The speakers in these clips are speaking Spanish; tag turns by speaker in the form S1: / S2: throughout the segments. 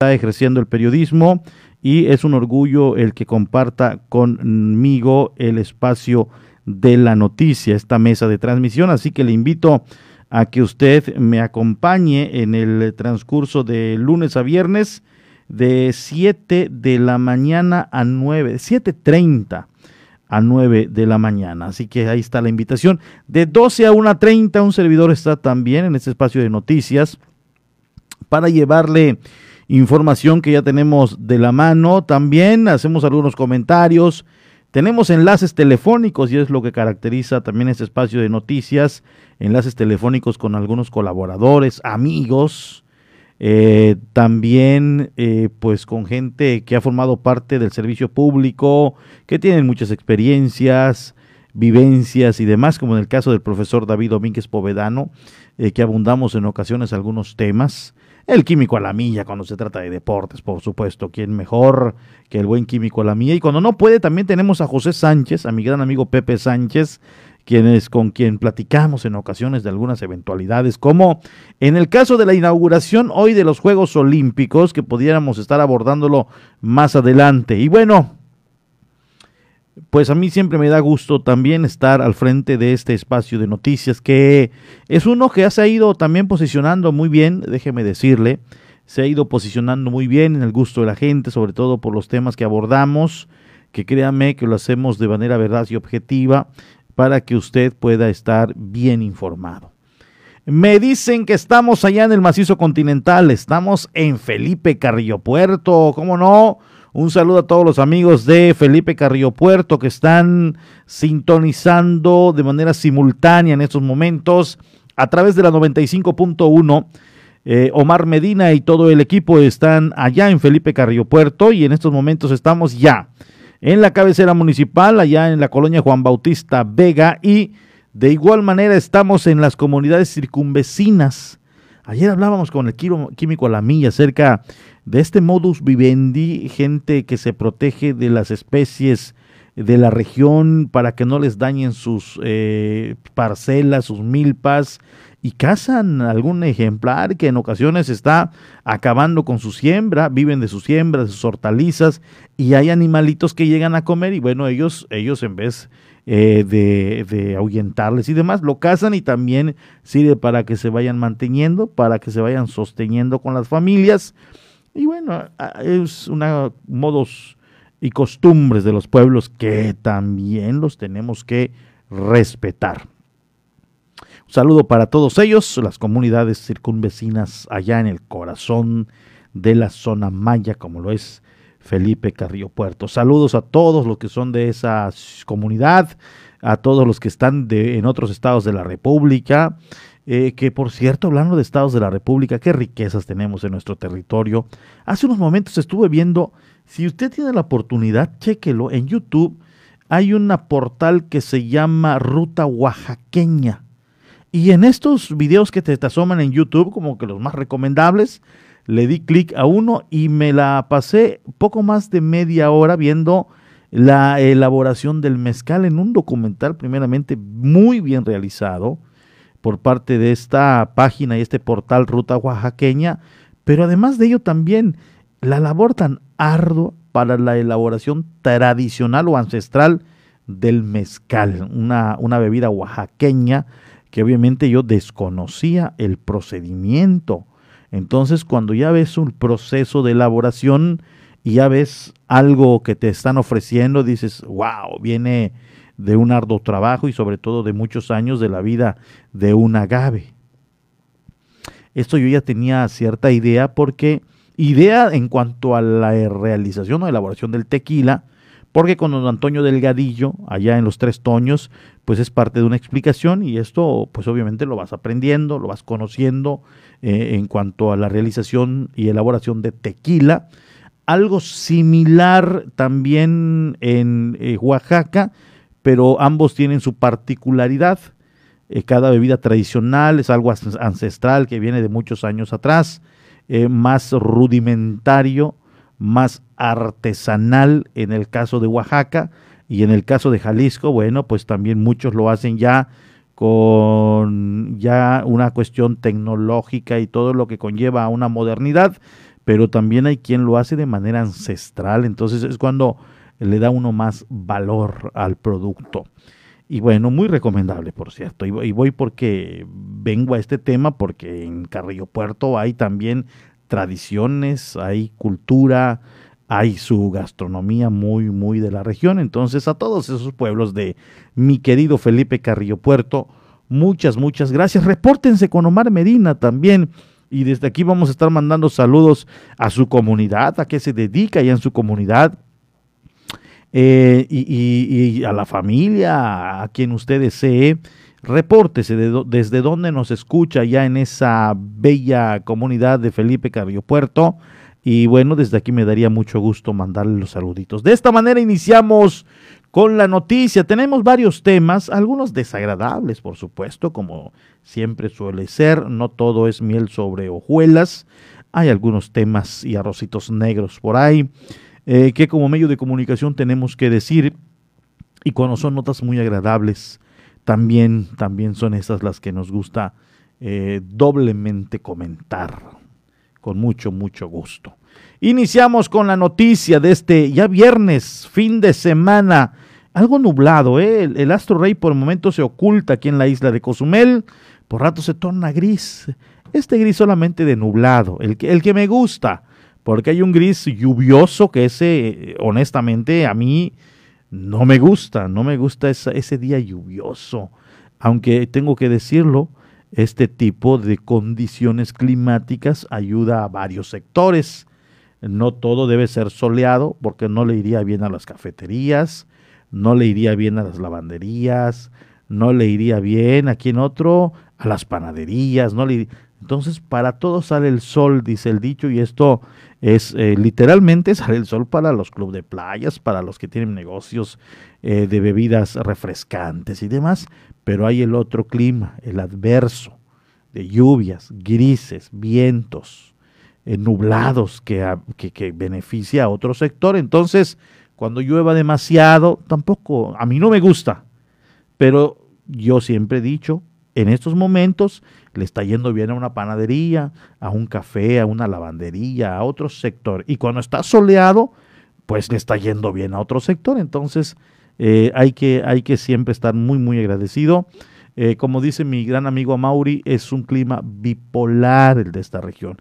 S1: está ejerciendo el periodismo y es un orgullo el que comparta conmigo el espacio de la noticia, esta mesa de transmisión, así que le invito a que usted me acompañe en el transcurso de lunes a viernes de 7 de la mañana a 9, 7.30 a 9 de la mañana. Así que ahí está la invitación. De 12 a 1.30 un servidor está también en este espacio de noticias para llevarle información que ya tenemos de la mano. También hacemos algunos comentarios. Tenemos enlaces telefónicos y es lo que caracteriza también este espacio de noticias. Enlaces telefónicos con algunos colaboradores, amigos. Eh, también eh, pues con gente que ha formado parte del servicio público, que tienen muchas experiencias, vivencias y demás, como en el caso del profesor David Domínguez Povedano, eh, que abundamos en ocasiones algunos temas. El químico a la milla cuando se trata de deportes, por supuesto, ¿quién mejor que el buen químico a la milla? Y cuando no puede, también tenemos a José Sánchez, a mi gran amigo Pepe Sánchez, quienes con quien platicamos en ocasiones de algunas eventualidades, como en el caso de la inauguración hoy de los Juegos Olímpicos, que pudiéramos estar abordándolo más adelante. Y bueno, pues a mí siempre me da gusto también estar al frente de este espacio de noticias, que es uno que se ha ido también posicionando muy bien, déjeme decirle, se ha ido posicionando muy bien en el gusto de la gente, sobre todo por los temas que abordamos, que créame que lo hacemos de manera verdad y objetiva para que usted pueda estar bien informado. Me dicen que estamos allá en el macizo continental, estamos en Felipe Carrillo Puerto, ¿cómo no? Un saludo a todos los amigos de Felipe Carrillo Puerto que están sintonizando de manera simultánea en estos momentos a través de la 95.1. Eh, Omar Medina y todo el equipo están allá en Felipe Carrillo Puerto y en estos momentos estamos ya en la cabecera municipal, allá en la colonia Juan Bautista Vega y de igual manera estamos en las comunidades circunvecinas. Ayer hablábamos con el químico a la milla acerca de este modus vivendi, gente que se protege de las especies de la región para que no les dañen sus eh, parcelas, sus milpas, y cazan algún ejemplar que en ocasiones está acabando con su siembra, viven de su siembra, de sus hortalizas, y hay animalitos que llegan a comer y bueno, ellos, ellos en vez eh, de, de, ahuyentarles y demás, lo cazan y también sirve para que se vayan manteniendo, para que se vayan sosteniendo con las familias y bueno, es una modos y costumbres de los pueblos que también los tenemos que respetar. Un saludo para todos ellos, las comunidades circunvecinas allá en el corazón de la zona maya, como lo es Felipe Carrillo Puerto. Saludos a todos los que son de esa comunidad, a todos los que están de, en otros estados de la República, eh, que por cierto, hablando de estados de la República, qué riquezas tenemos en nuestro territorio. Hace unos momentos estuve viendo, si usted tiene la oportunidad, chéquelo, en YouTube hay una portal que se llama Ruta Oaxaqueña. Y en estos videos que te, te asoman en YouTube, como que los más recomendables, le di clic a uno y me la pasé poco más de media hora viendo la elaboración del mezcal en un documental primeramente muy bien realizado, por parte de esta página y este portal Ruta Oaxaqueña, pero además de ello también la labor tan ardua para la elaboración tradicional o ancestral del mezcal, una, una bebida oaxaqueña que obviamente yo desconocía el procedimiento. Entonces cuando ya ves un proceso de elaboración y ya ves algo que te están ofreciendo, dices, wow, viene de un arduo trabajo y sobre todo de muchos años de la vida de un agave. Esto yo ya tenía cierta idea porque idea en cuanto a la realización o elaboración del tequila, porque con don Antonio Delgadillo, allá en los Tres Toños, pues es parte de una explicación y esto pues obviamente lo vas aprendiendo, lo vas conociendo eh, en cuanto a la realización y elaboración de tequila. Algo similar también en eh, Oaxaca, pero ambos tienen su particularidad. Eh, cada bebida tradicional es algo ancestral que viene de muchos años atrás, eh, más rudimentario, más artesanal en el caso de Oaxaca y en el caso de Jalisco, bueno, pues también muchos lo hacen ya con ya una cuestión tecnológica y todo lo que conlleva a una modernidad, pero también hay quien lo hace de manera ancestral, entonces es cuando le da uno más valor al producto. Y bueno, muy recomendable, por cierto. Y voy porque vengo a este tema porque en Carrillo Puerto hay también tradiciones, hay cultura, hay su gastronomía muy, muy de la región. Entonces, a todos esos pueblos de mi querido Felipe Carrillo Puerto, muchas, muchas gracias. Repórtense con Omar Medina también. Y desde aquí vamos a estar mandando saludos a su comunidad, a qué se dedica ya en su comunidad eh, y, a la familia, a quien usted desee, repórtese desde dónde nos escucha ya en esa bella comunidad de Felipe Carrillo Puerto. Y bueno, desde aquí me daría mucho gusto mandarle los saluditos. De esta manera iniciamos con la noticia. Tenemos varios temas, algunos desagradables, por supuesto, como siempre suele ser. No todo es miel sobre hojuelas. Hay algunos temas y arrocitos negros por ahí. Eh, que como medio de comunicación tenemos que decir, y cuando son notas muy agradables, también, también son esas las que nos gusta eh, doblemente comentar, con mucho, mucho gusto. Iniciamos con la noticia de este ya viernes, fin de semana, algo nublado, ¿eh? el, el astro rey por el momento se oculta aquí en la isla de Cozumel, por rato se torna gris, este gris solamente de nublado, el que, el que me gusta, porque hay un gris lluvioso que ese, honestamente, a mí no me gusta, no me gusta ese día lluvioso, aunque tengo que decirlo, este tipo de condiciones climáticas ayuda a varios sectores. No todo debe ser soleado porque no le iría bien a las cafeterías, no le iría bien a las lavanderías, no le iría bien aquí en otro a las panaderías, no le entonces para todo sale el sol, dice el dicho, y esto es eh, literalmente sale el sol para los clubes de playas, para los que tienen negocios eh, de bebidas refrescantes y demás, pero hay el otro clima, el adverso, de lluvias, grises, vientos, eh, nublados, que, que, que beneficia a otro sector. Entonces, cuando llueva demasiado, tampoco, a mí no me gusta, pero yo siempre he dicho, en estos momentos le está yendo bien a una panadería, a un café, a una lavandería, a otro sector. Y cuando está soleado, pues le está yendo bien a otro sector. Entonces eh, hay, que, hay que siempre estar muy, muy agradecido. Eh, como dice mi gran amigo Mauri, es un clima bipolar el de esta región.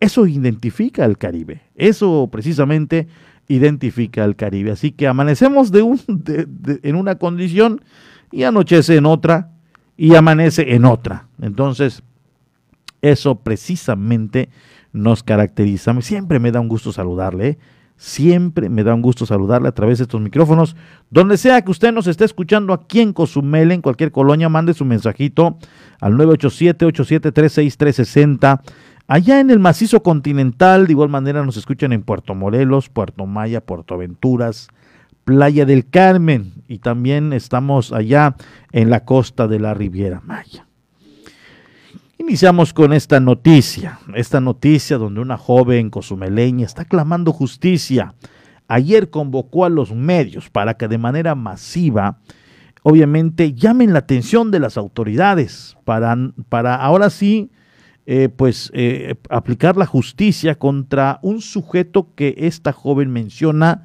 S1: Eso identifica al Caribe. Eso precisamente identifica al Caribe. Así que amanecemos en una condición y anochece en otra y amanece en otra. Entonces, eso precisamente nos caracteriza. Siempre me da un gusto saludarle. ¿eh? Siempre me da un gusto saludarle a través de estos micrófonos. Donde sea que usted nos esté escuchando aquí en Cozumel, en cualquier colonia, mande su mensajito al 987-8736360. Allá en el macizo continental, de igual manera nos escuchan en Puerto Morelos, Puerto Maya, Puerto Venturas, Playa del Carmen y también estamos allá en la costa de la Riviera Maya. Iniciamos con esta noticia, esta noticia donde una joven cozumeleña está clamando justicia. Ayer convocó a los medios para que de manera masiva, obviamente, llamen la atención de las autoridades para, para ahora sí, eh, pues, eh, aplicar la justicia contra un sujeto que esta joven menciona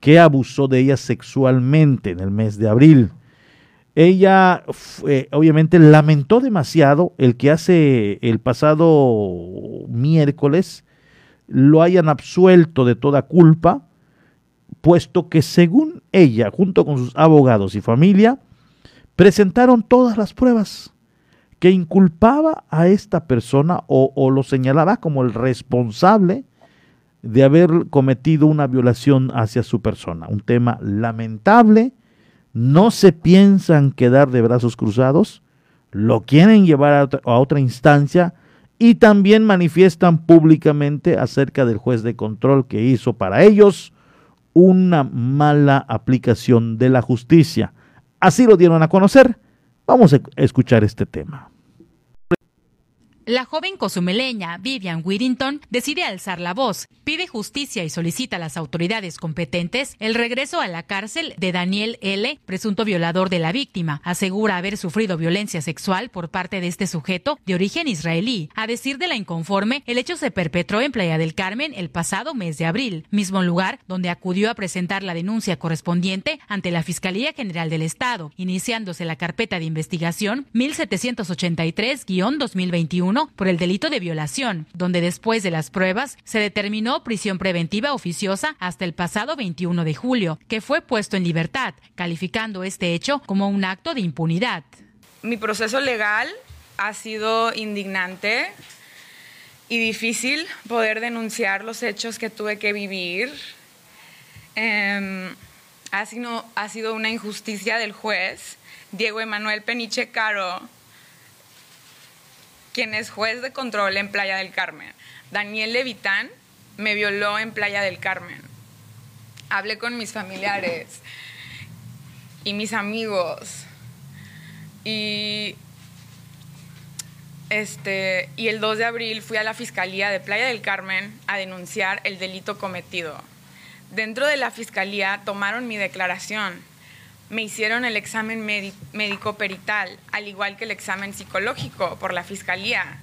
S1: que abusó de ella sexualmente en el mes de abril. Ella obviamente lamentó demasiado el que hace el pasado miércoles lo hayan absuelto de toda culpa, puesto que según ella, junto con sus abogados y familia, presentaron todas las pruebas que inculpaba a esta persona o, o lo señalaba como el responsable de haber cometido una violación hacia su persona. Un tema lamentable. No se piensan quedar de brazos cruzados, lo quieren llevar a otra, a otra instancia y también manifiestan públicamente acerca del juez de control que hizo para ellos una mala aplicación de la justicia. Así lo dieron a conocer. Vamos a escuchar este tema.
S2: La joven cozumeleña Vivian Whittington decide alzar la voz, pide justicia y solicita a las autoridades competentes el regreso a la cárcel de Daniel L., presunto violador de la víctima. Asegura haber sufrido violencia sexual por parte de este sujeto de origen israelí. A decir de la inconforme, el hecho se perpetró en Playa del Carmen el pasado mes de abril, mismo lugar donde acudió a presentar la denuncia correspondiente ante la Fiscalía General del Estado, iniciándose la carpeta de investigación 1783-2021 por el delito de violación, donde después de las pruebas se determinó prisión preventiva oficiosa hasta el pasado 21 de julio, que fue puesto en libertad, calificando este hecho como un acto de impunidad.
S3: Mi proceso legal ha sido indignante y difícil poder denunciar los hechos que tuve que vivir. Em, ha, sido, ha sido una injusticia del juez Diego Emanuel Peniche Caro quien es juez de control en Playa del Carmen. Daniel Levitán me violó en Playa del Carmen. Hablé con mis familiares y mis amigos. Y este, y el 2 de abril fui a la Fiscalía de Playa del Carmen a denunciar el delito cometido. Dentro de la Fiscalía tomaron mi declaración me hicieron el examen médico perital, al igual que el examen psicológico por la fiscalía.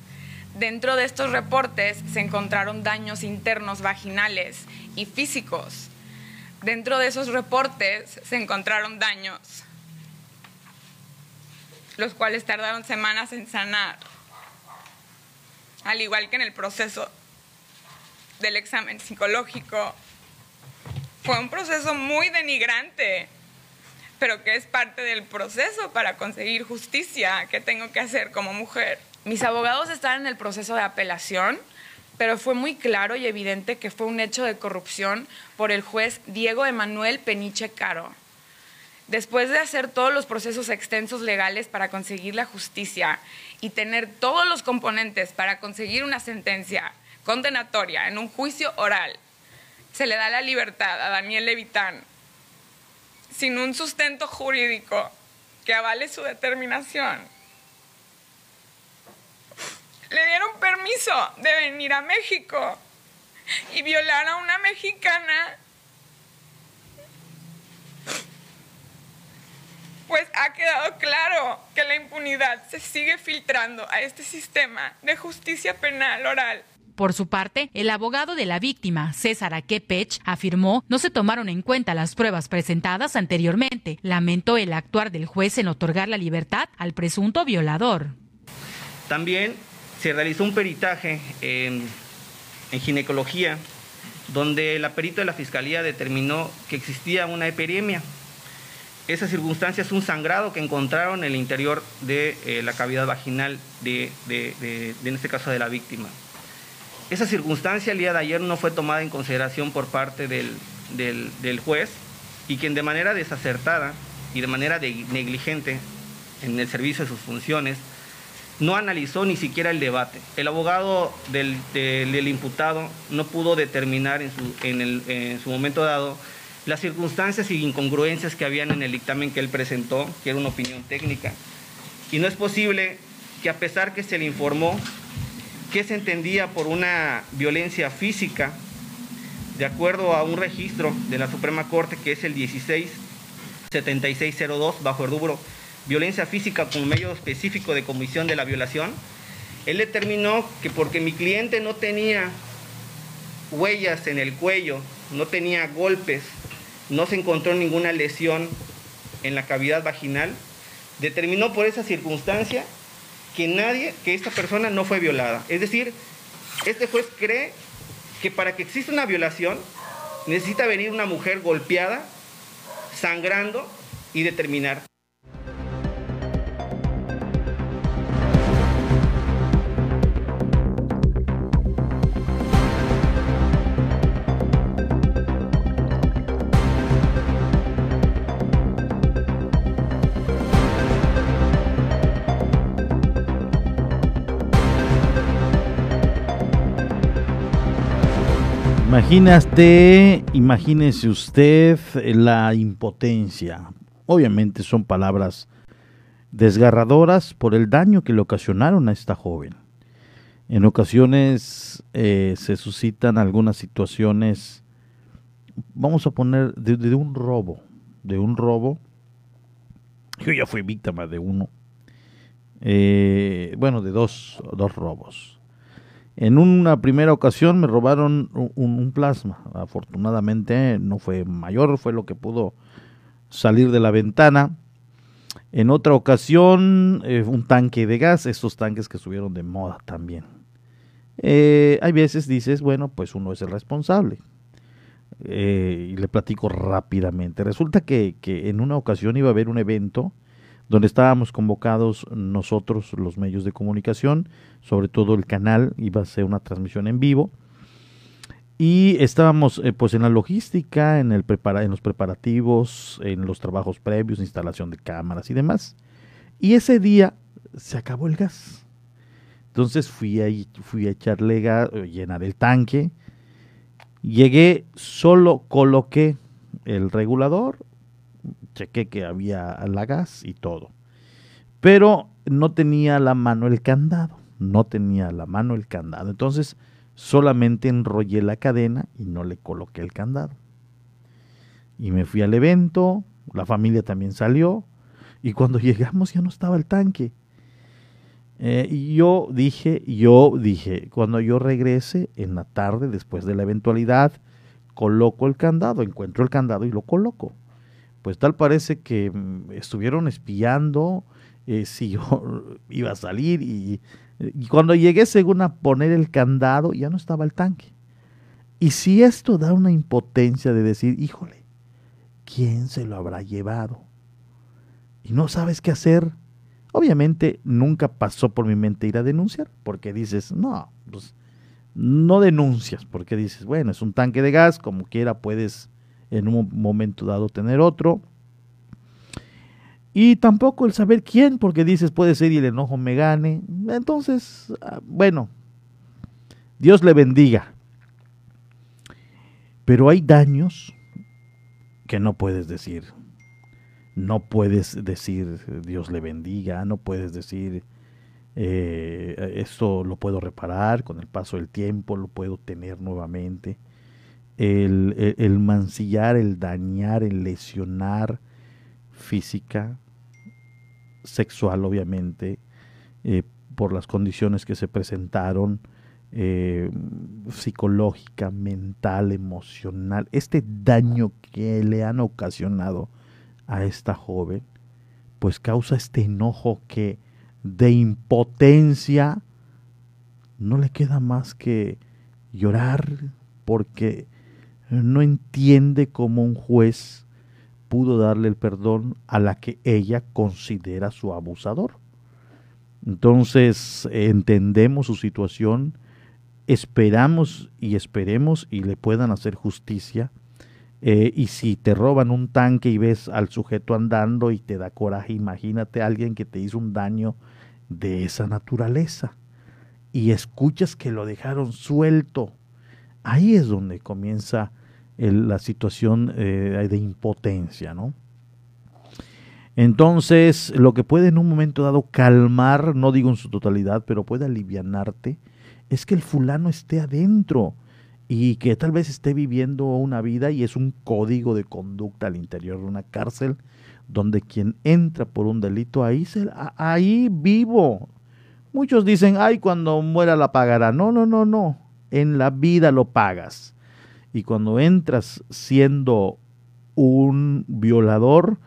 S3: Dentro de estos reportes se encontraron daños internos vaginales y físicos. Dentro de esos reportes se encontraron daños, los cuales tardaron semanas en sanar, al igual que en el proceso del examen psicológico. Fue un proceso muy denigrante pero que es parte del proceso para conseguir justicia que tengo que hacer como mujer. Mis abogados están en el proceso de apelación, pero fue muy claro y evidente que fue un hecho de corrupción por el juez Diego Emanuel Peniche Caro. Después de hacer todos los procesos extensos legales para conseguir la justicia y tener todos los componentes para conseguir una sentencia condenatoria en un juicio oral, se le da la libertad a Daniel Levitán, sin un sustento jurídico que avale su determinación. Le dieron permiso de venir a México y violar a una mexicana. Pues ha quedado claro que la impunidad se sigue filtrando a este sistema de justicia penal oral.
S2: Por su parte, el abogado de la víctima, César Aquepech, afirmó no se tomaron en cuenta las pruebas presentadas anteriormente. Lamentó el actuar del juez en otorgar la libertad al presunto violador.
S4: También se realizó un peritaje en, ginecología donde la perito de la fiscalía determinó que existía una epidemia. Esa circunstancia es un sangrado que encontraron en el interior de eh, la cavidad vaginal de, en este caso, de la víctima. Esa circunstancia el día de ayer no fue tomada en consideración por parte del, juez y quien de manera desacertada y de manera negligente en el servicio de sus funciones no analizó ni siquiera el debate. El abogado del, imputado no pudo determinar en su, en su momento dado las circunstancias y incongruencias que habían en el dictamen que él presentó, que era una opinión técnica. Y no es posible que a pesar que se le informó ¿Qué se entendía por una violencia física? De acuerdo a un registro de la Suprema Corte que es el 167602 bajo el violencia física como medio específico de comisión de la violación, él determinó que porque mi cliente no tenía huellas en el cuello, no tenía golpes, no se encontró ninguna lesión en la cavidad vaginal, determinó por esa circunstancia que nadie, que esta persona no fue violada. Es decir, este juez cree que para que exista una violación necesita venir una mujer golpeada, sangrando y determinar.
S1: Imagínate, imagínese usted la impotencia. Obviamente son palabras desgarradoras por el daño que le ocasionaron a esta joven. En ocasiones eh, se suscitan algunas situaciones, vamos a poner, de, un robo, de un robo. Yo ya fui víctima de uno. Eh, bueno, de dos, dos robos. En una primera ocasión me robaron un, plasma. Afortunadamente no fue mayor, fue lo que pudo salir de la ventana. En otra ocasión, eh, un tanque de gas, estos tanques que subieron de moda también. Eh, hay veces dices, bueno, pues uno es el responsable. Eh, y le platico rápidamente. Resulta que, que en una ocasión iba a haber un evento donde estábamos convocados nosotros, los medios de comunicación, sobre todo el canal, iba a ser una transmisión en vivo. Y estábamos eh, pues en la logística, en, los preparativos, en los trabajos previos, instalación de cámaras y demás. Y ese día se acabó el gas. Entonces fui a, fui a echarle gas, eh, llenar el tanque. Llegué, solo coloqué el regulador, chequé que había la gas y todo. Pero no tenía la mano el candado, no tenía la mano el candado. Entonces solamente enrollé la cadena y no le coloqué el candado. Y me fui al evento, la familia también salió y cuando llegamos ya no estaba el tanque. Eh, y yo dije, yo dije, cuando yo regrese en la tarde, después de la eventualidad, coloco el candado, encuentro el candado y lo coloco pues tal parece que mm, estuvieron espiando eh, si yo iba a salir y, cuando llegué según a poner el candado ya no estaba el tanque. Y si esto da una impotencia de decir, híjole, ¿quién se lo habrá llevado? Y no sabes qué hacer. Obviamente nunca pasó por mi mente ir a denunciar, porque dices, no, pues no denuncias, porque dices, bueno, es un tanque de gas, como quiera puedes en un momento dado tener otro. Y tampoco el saber quién, porque dices, puede ser y el enojo me gane. Entonces, ah, bueno, Dios le bendiga. Pero hay daños que no puedes decir. No puedes decir Dios le bendiga, no puedes decir eh, esto lo puedo reparar con el paso del tiempo, lo puedo tener nuevamente el, mancillar, el dañar, el lesionar física, sexual obviamente, eh, por las condiciones que se presentaron, eh, psicológica, mental, emocional, este daño que le han ocasionado a esta joven, pues causa este enojo que de impotencia no le queda más que llorar porque no entiende cómo un juez pudo darle el perdón a la que ella considera su abusador. Entonces entendemos su situación, esperamos y esperemos y le puedan hacer justicia. Eh, y si te roban un tanque y ves al sujeto andando y te da coraje, imagínate a alguien que te hizo un daño de esa naturaleza y escuchas que lo dejaron suelto ahí es donde comienza la situación eh, de impotencia, ¿no? Entonces, lo que puede en un momento dado calmar, no digo en su totalidad, pero puede alivianarte, es que el fulano esté adentro y que tal vez esté viviendo una vida y es un código de conducta al interior de una cárcel donde quien entra por un delito ahí, se, ahí vivo. Muchos dicen, ay, cuando muera la pagará. No, no, no, no en la vida lo pagas. Y cuando entras siendo un violador,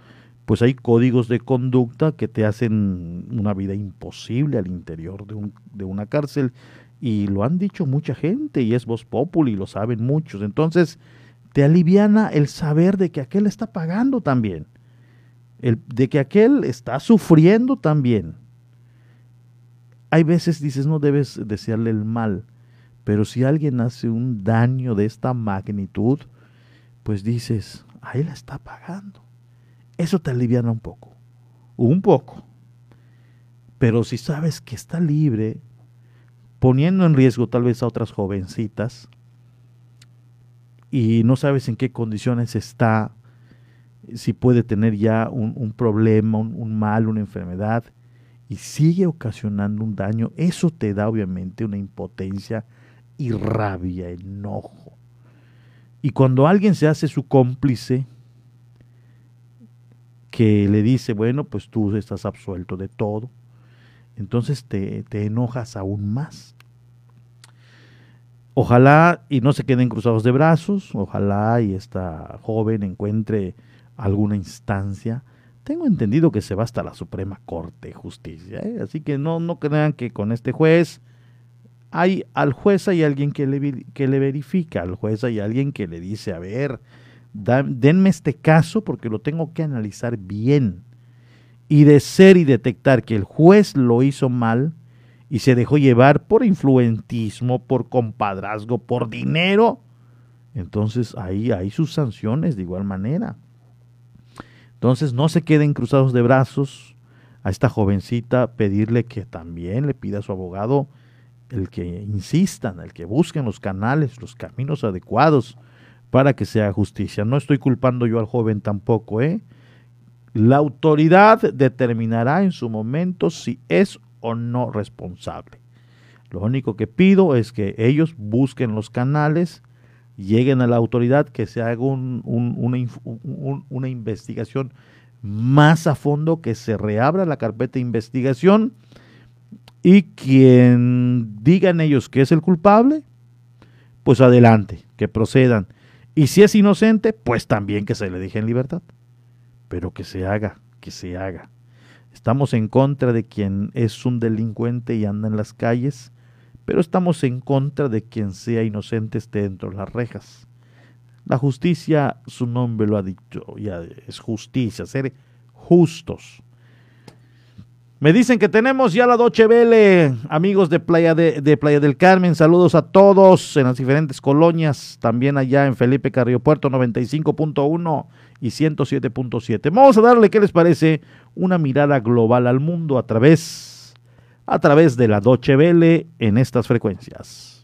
S1: pues hay códigos de conducta que te hacen una vida imposible al interior de, un, de una cárcel. Y lo han dicho mucha gente y es voz populi, lo saben muchos. Entonces, te aliviana el saber de que aquel está pagando también. El, de que aquel está sufriendo también. Hay veces dices, no debes desearle el mal, pero si alguien hace un daño de esta magnitud, pues dices, ahí la está pagando. Eso te aliviana un poco, un poco. Pero si sabes que está libre, poniendo en riesgo tal vez a otras jovencitas, y no sabes en qué condiciones está, si puede tener ya un, problema, un mal, una enfermedad, y sigue ocasionando un daño, eso te da obviamente una impotencia y rabia, enojo. Y cuando alguien se hace su cómplice, que le dice, bueno, pues tú estás absuelto de todo, entonces te, te enojas aún más. Ojalá y no se queden cruzados de brazos, ojalá y esta joven encuentre alguna instancia. Tengo entendido que se va hasta la Suprema Corte de Justicia, ¿eh? así que no, no crean que con este juez hay al juez hay alguien que le, que le verifica, al juez hay alguien que le dice, a ver, denme este caso porque lo tengo que analizar bien. Y de ser y detectar que el juez lo hizo mal y se dejó llevar por influentismo, por compadrazgo, por dinero, entonces ahí hay sus sanciones de igual manera. Entonces no se queden cruzados de brazos a esta jovencita, pedirle que también le pida a su abogado el que insistan, el que busquen los canales, los caminos adecuados para que sea justicia. No estoy culpando yo al joven tampoco, ¿eh? La autoridad determinará en su momento si es o no responsable. Lo único que pido es que ellos busquen los canales, lleguen a la autoridad, que se haga una, una investigación más a fondo, que se reabra la carpeta de investigación y quien digan ellos que es el culpable, pues adelante, que procedan. Y si es inocente, pues también que se le deje en libertad. Pero que se haga, que se haga. Estamos en contra de quien es un delincuente y anda en las calles, pero estamos en contra de quien sea inocente esté dentro de las rejas. La justicia, su nombre lo ha dicho, ya es justicia, ser justos. Me dicen que tenemos ya la Doche Vele, amigos de Playa, de, Playa del Carmen. Saludos a todos en las diferentes colonias, también allá en Felipe Carrillo Puerto 95.1 y 107.7. Vamos a darle, ¿qué les parece? Una mirada global al mundo a través, a través de la Doche Vele en estas frecuencias.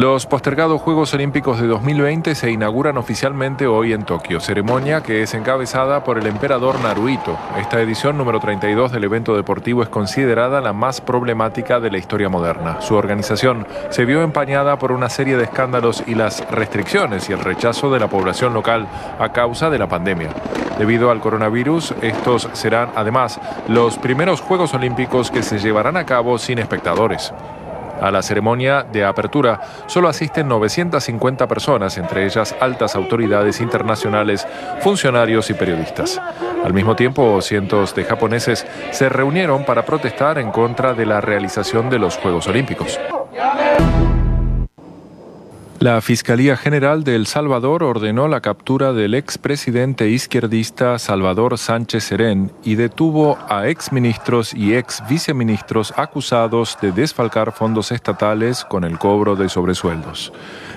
S5: Los postergados Juegos Olímpicos de 2020 se inauguran oficialmente hoy en Tokio, ceremonia que es encabezada por el emperador Naruhito. Esta edición número 32 del evento deportivo es considerada la más problemática de la historia moderna. Su organización se vio empañada por una serie de escándalos y las restricciones y el rechazo de la población local a causa de la pandemia. Debido al coronavirus, estos serán además los primeros Juegos Olímpicos que se llevarán a cabo sin espectadores. A la ceremonia de apertura solo asisten 950 personas, entre ellas altas autoridades internacionales, funcionarios y periodistas. Al mismo tiempo, cientos de japoneses se reunieron para protestar en contra de la realización de los Juegos Olímpicos. La Fiscalía General de El Salvador ordenó la captura del expresidente izquierdista Salvador Sánchez Serén y detuvo a exministros y ex viceministros acusados de desfalcar fondos estatales con el cobro de sobresueldos.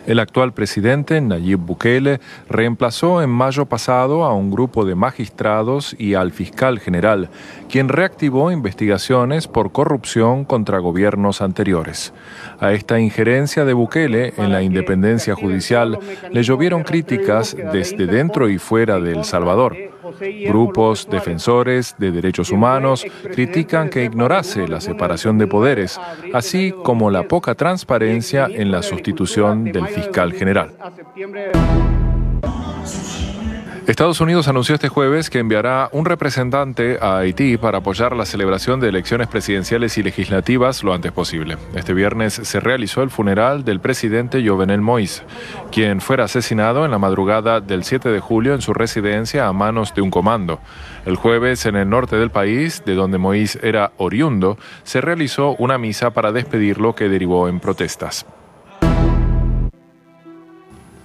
S5: El actual presidente, Nayib Bukele, reemplazó en mayo pasado a un grupo de magistrados y al fiscal general, quien reactivó investigaciones por corrupción contra gobiernos anteriores. A esta injerencia de Bukele en la independencia judicial le llovieron críticas desde dentro y fuera de El Salvador. Grupos defensores de derechos humanos critican que ignorase la separación de poderes, así como la poca transparencia en la sustitución del fiscal general. Estados Unidos anunció este jueves que enviará un representante a Haití para apoyar la celebración de elecciones presidenciales y legislativas lo antes posible. Este viernes se realizó el funeral del presidente Jovenel Moïse, quien fuera asesinado en la madrugada del 7 de julio en su residencia a manos de un comando. El jueves, en el norte del país, de donde Moïse era oriundo, se realizó una misa para despedirlo que derivó en protestas.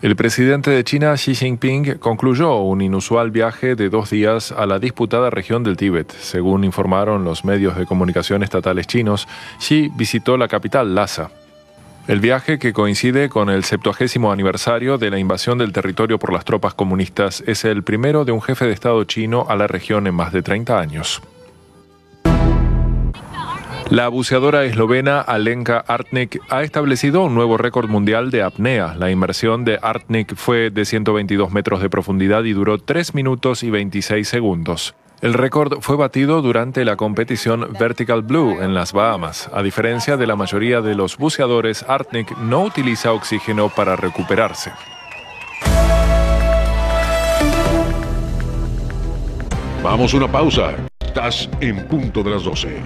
S5: El presidente de China, Xi Jinping, concluyó un inusual viaje de dos días a la disputada región del Tíbet. Según informaron los medios de comunicación estatales chinos, Xi visitó la capital, Lhasa. El viaje, que coincide con el 70 aniversario de la invasión del territorio por las tropas comunistas, es el primero de un jefe de Estado chino a la región en más de 30 años. La buceadora eslovena Alenka Artnik ha establecido un nuevo récord mundial de apnea. La inmersión de Artnik fue de 122 metros de profundidad y duró 3 minutos y 26 segundos. El récord fue batido durante la competición Vertical Blue en las Bahamas. A diferencia de la mayoría de los buceadores, Artnik no utiliza oxígeno para recuperarse.
S6: Vamos a una pausa. Estás en punto de las 12.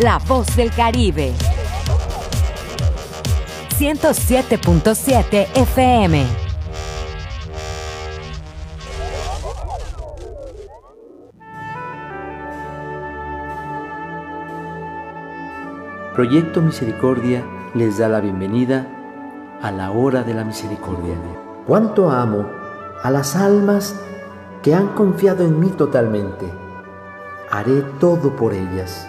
S7: La voz del Caribe. 107.7 FM.
S8: Proyecto Misericordia les da la bienvenida a la hora de la misericordia.
S9: Cuánto amo a las almas que han confiado en mí totalmente. Haré todo por ellas.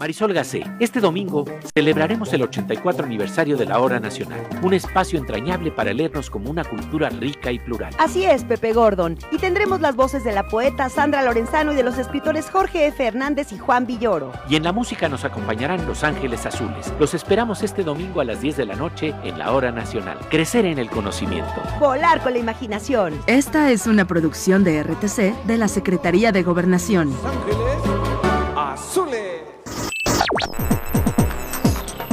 S10: Marisol Gacé, este domingo celebraremos el 84 aniversario de la Hora Nacional, un espacio entrañable para leernos como una cultura rica y plural.
S11: Así es, Pepe Gordon, y tendremos las voces de la poeta Sandra Lorenzano y de los escritores Jorge F. Hernández y Juan Villoro.
S10: Y en la música nos acompañarán Los Ángeles Azules. Los esperamos este domingo a las 10 de la noche en la Hora Nacional. Crecer en el conocimiento.
S11: Volar con la imaginación.
S12: Esta es una producción de RTC de la Secretaría de Gobernación.
S6: Azules.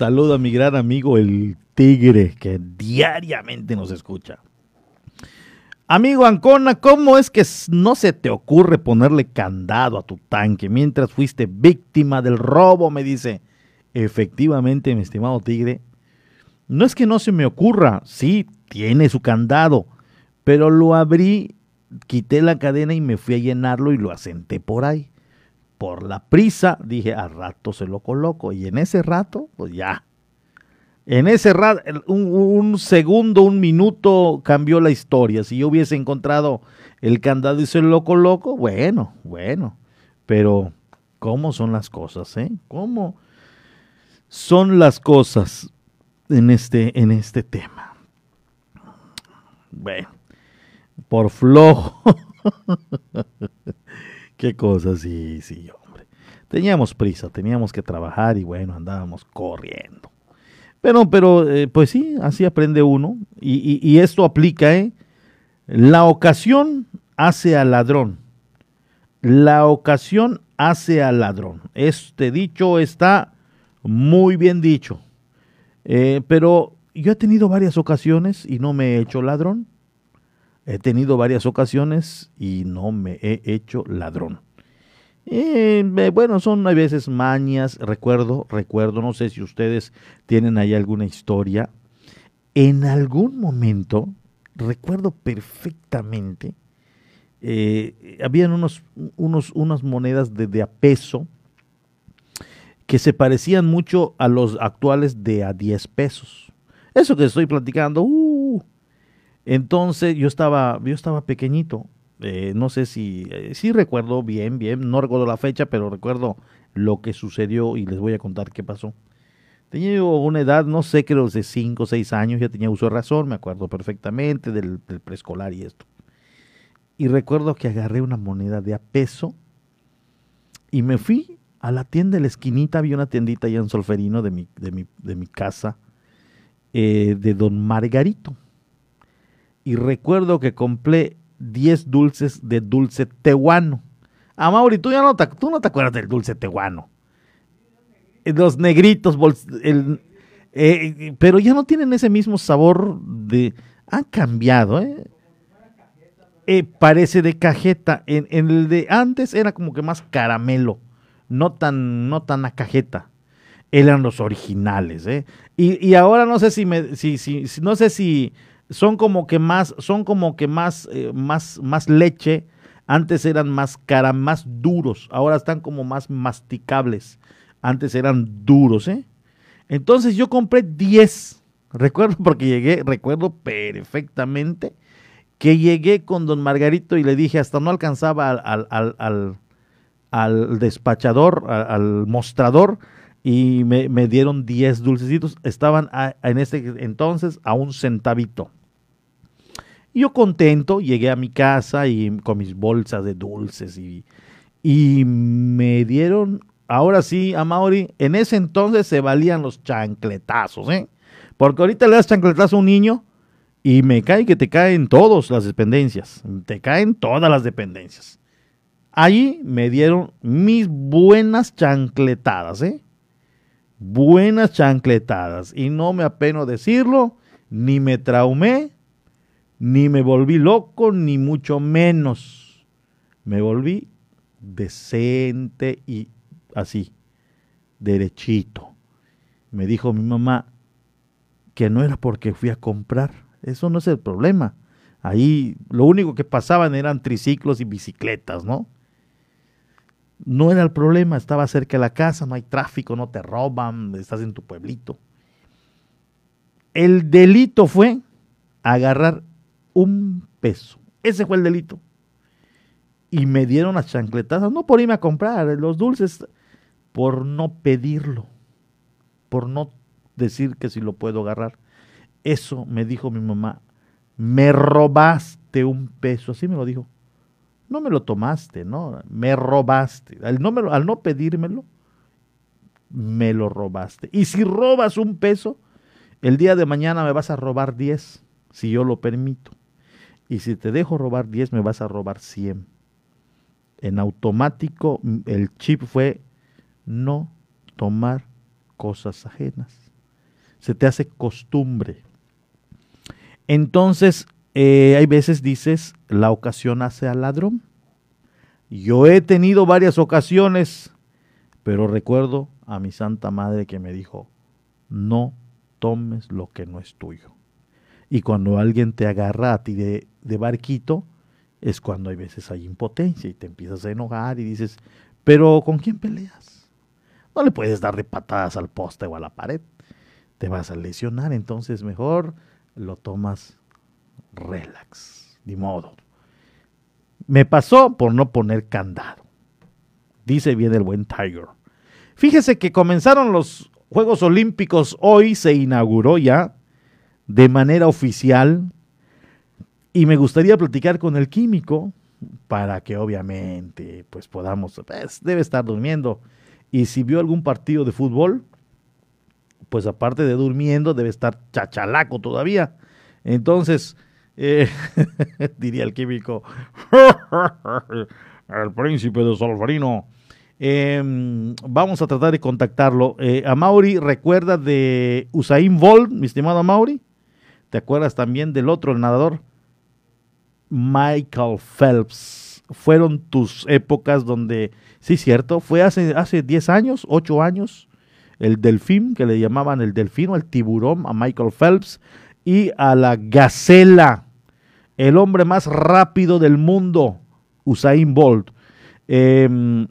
S1: Saludo a mi gran amigo el Tigre, que diariamente nos escucha. Amigo Ancona, ¿cómo es que no se te ocurre ponerle candado a tu tanque mientras fuiste víctima del robo? Me dice. Efectivamente, mi estimado Tigre, no es que no se me ocurra, sí, tiene su candado, pero lo abrí, quité la cadena y me fui a llenarlo y lo asenté por ahí por la prisa, dije, al rato se lo coloco. Y en ese rato, pues ya. En ese rato, un, un, segundo, un minuto cambió la historia. Si yo hubiese encontrado el candado y se lo coloco, bueno, bueno. Pero, ¿cómo son las cosas, eh? ¿Cómo son las cosas en este, en este tema? Bueno, por flojo. Qué cosas, sí, sí, hombre. Teníamos prisa, teníamos que trabajar y bueno, andábamos corriendo. Pero, pero, eh, pues sí, así aprende uno. Y, y, esto aplica, ¿eh? La ocasión hace al ladrón. La ocasión hace al ladrón. Este dicho está muy bien dicho. Eh, pero yo he tenido varias ocasiones y no me he hecho ladrón. He tenido varias ocasiones y no me he hecho ladrón. Eh, bueno, son a veces mañas, recuerdo, recuerdo, no sé si ustedes tienen ahí alguna historia. En algún momento, recuerdo perfectamente, eh, habían unos, unos, unas monedas de, de a peso que se parecían mucho a los actuales de a 10 pesos. Eso que estoy platicando, uh, entonces yo estaba, yo estaba pequeñito, eh, no sé si, eh, sí recuerdo bien, bien, no recuerdo la fecha, pero recuerdo lo que sucedió y les voy a contar qué pasó. Tenía una edad, no sé, creo de 5 o 6 años, ya tenía uso de razón, me acuerdo perfectamente del, preescolar y esto. Y recuerdo que agarré una moneda de a peso y me fui a la tienda de la esquinita, había una tiendita allá en Solferino de mi, de mi, de mi casa, eh, de don Margarito. Y recuerdo que compré 10 dulces de dulce tehuano. Ah, Mauri, tú ya no te, tú no te acuerdas del dulce tehuano. Eh, los negritos, eh, pero ya no tienen ese mismo sabor de... Han cambiado, ¿eh? eh parece de cajeta. En, el de antes era como que más caramelo, no tan, no tan a cajeta. Eran los originales, ¿eh? Y, y ahora no sé si me, si, si, no sé si son como que más, son como que más, eh, más, más leche. Antes eran más cara, más duros. Ahora están como más masticables. Antes eran duros, ¿eh? Entonces yo compré 10. Recuerdo porque llegué, recuerdo perfectamente que llegué con don Margarito y le dije, hasta no alcanzaba al, al, al, al despachador, al, mostrador, y me, me dieron 10 dulcecitos. Estaban en ese entonces a un centavito. Yo contento, llegué a mi casa y con mis bolsas de dulces y, y me dieron, ahora sí, a en ese entonces se valían los chancletazos, ¿eh? Porque ahorita le das chancletazo a un niño y me cae que te caen todas las dependencias, te caen todas las dependencias. Allí me dieron mis buenas chancletadas, ¿eh? Buenas chancletadas. Y no me apeno decirlo, ni me traumé, ni me volví loco, ni mucho menos. Me volví decente y así, derechito. Me dijo mi mamá que no era porque fui a comprar. Eso no es el problema. Ahí lo único que pasaban eran triciclos y bicicletas, ¿no? No era el problema, estaba cerca de la casa, no hay tráfico, no te roban, estás en tu pueblito. El delito fue agarrar un peso. Ese fue el delito. Y me dieron las chancletazas, no por irme a comprar los dulces, por no pedirlo, por no decir que si lo puedo agarrar. Eso me dijo mi mamá, me robaste un peso, así me lo dijo. No me lo tomaste, ¿no? Me robaste. Al no, al no pedírmelo, me lo robaste. Y si robas un peso, el día de mañana me vas a robar diez, si yo lo permito. Y si te dejo robar 10, me vas a robar 100. En automático, el chip fue no tomar cosas ajenas. Se te hace costumbre. Entonces, eh, hay veces dices, la ocasión hace al ladrón. Yo he tenido varias ocasiones, pero recuerdo a mi Santa Madre que me dijo, no tomes lo que no es tuyo. Y cuando alguien te agarra a ti de, de barquito, es cuando hay veces hay impotencia y te empiezas a enojar y dices, pero ¿con quién peleas? No le puedes dar de patadas al poste o a la pared, te vas a lesionar, entonces mejor lo tomas relax, de modo. Me pasó por no poner candado. dice bien el buen Tiger. Fíjese que comenzaron los Juegos Olímpicos, hoy se inauguró ya de manera oficial y me gustaría platicar con el químico para que obviamente pues podamos, pues, debe estar durmiendo y si vio algún partido de fútbol, pues aparte de durmiendo debe estar chachalaco todavía. Entonces, eh, diría el químico, el príncipe de Solferino. Em, vamos a tratar de contactarlo. Eh, a Mauri, ¿recuerda de Usain Bolt, mi estimado Mauri? ¿Te acuerdas también del otro, nadador? Michael Phelps. Fueron tus épocas donde, sí, cierto, fue hace, hace 10 años, 8 años, el delfín, que le llamaban el delfín o el tiburón a Michael Phelps, y a la gacela, el hombre más rápido del mundo, Usain Bolt. Em,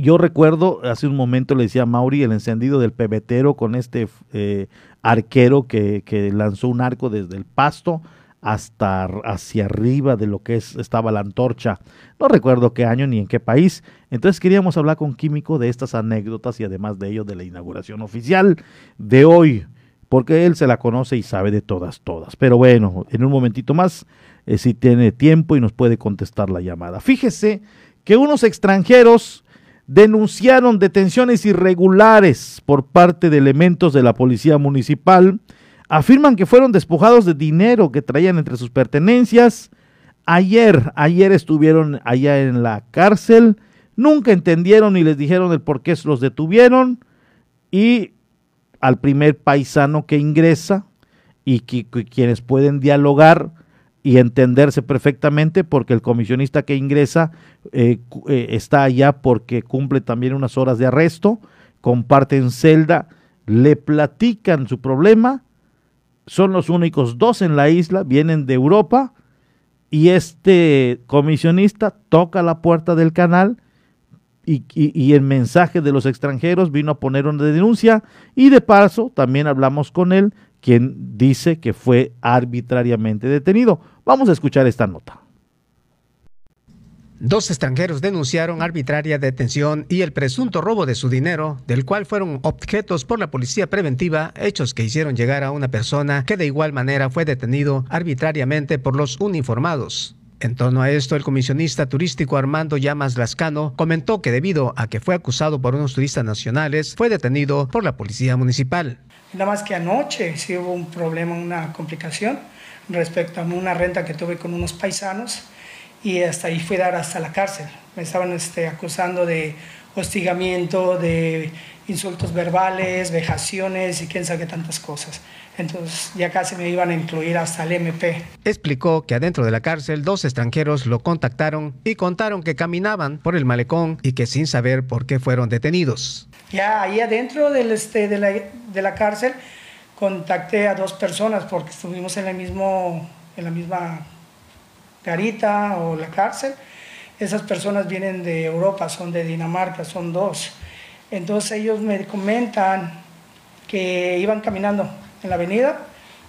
S1: yo recuerdo, hace un momento le decía a Mauri, el encendido del pebetero con este eh, arquero que, lanzó un arco desde el pasto hasta hacia arriba de lo que es, estaba la antorcha. No recuerdo qué año ni en qué país. Entonces queríamos hablar con Químico de estas anécdotas y además de ello de la inauguración oficial de hoy, porque él se la conoce y sabe de todas, todas. Pero bueno, en un momentito más, eh, si tiene tiempo y nos puede contestar la llamada. Fíjese que unos extranjeros denunciaron detenciones irregulares por parte de elementos de la policía municipal. Afirman que fueron despojados de dinero que traían entre sus pertenencias. Ayer, ayer estuvieron allá en la cárcel, nunca entendieron ni les dijeron el por qué los detuvieron. Y al primer paisano que ingresa y que, quienes pueden dialogar y entenderse perfectamente porque el comisionista que ingresa eh, eh, está allá porque cumple también unas horas de arresto, comparten celda, le platican su problema son los únicos dos en la isla, vienen de Europa y este comisionista toca la puerta del canal y, y, el mensaje de los extranjeros vino a poner una denuncia y de paso también hablamos con él, quien dice que fue arbitrariamente detenido. Vamos a escuchar esta nota.
S13: Dos extranjeros denunciaron arbitraria detención y el presunto robo de su dinero, del cual fueron objetos por la policía preventiva, hechos que hicieron llegar a una persona que de igual manera fue detenido arbitrariamente por los uniformados. En torno a esto, el comisionista turístico Armando Llamas Lascano comentó que debido a que fue acusado por unos turistas nacionales, fue detenido por la policía municipal.
S14: Nada más que anoche sí hubo un problema, una complicación respecto a una renta que tuve con unos paisanos y hasta ahí fui a dar hasta la cárcel. Me estaban este, acusando de hostigamiento, de insultos verbales, vejaciones y quién sabe tantas cosas. Entonces ya casi me iban a incluir hasta el MP.
S13: Explicó que adentro de la cárcel dos extranjeros lo contactaron y contaron que caminaban por el malecón y que sin saber por qué fueron detenidos.
S14: Ya ahí adentro del, este, de, la, de la cárcel contacté a dos personas porque estuvimos en, el mismo, en la misma garita o la cárcel. Esas personas vienen de Europa, son de Dinamarca, son dos. Entonces ellos me comentan que iban caminando en la avenida,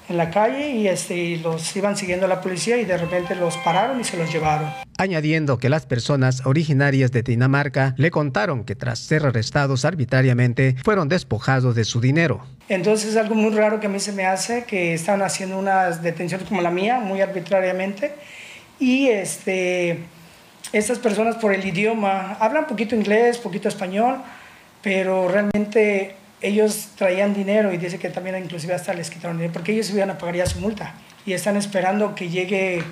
S14: en la calle, y este, los iban siguiendo la policía y de repente los pararon y se los llevaron.
S13: Añadiendo que las personas originarias de Dinamarca le contaron que tras ser arrestados arbitrariamente fueron despojados de su dinero.
S14: Entonces es algo muy raro que a mí se me hace, que estaban haciendo unas detenciones como la mía, muy arbitrariamente y este, estas personas por el idioma hablan poquito inglés, poquito español, pero realmente ellos traían dinero y dice que también inclusive hasta les quitaron dinero porque ellos iban a pagar ya su multa y están esperando que llegue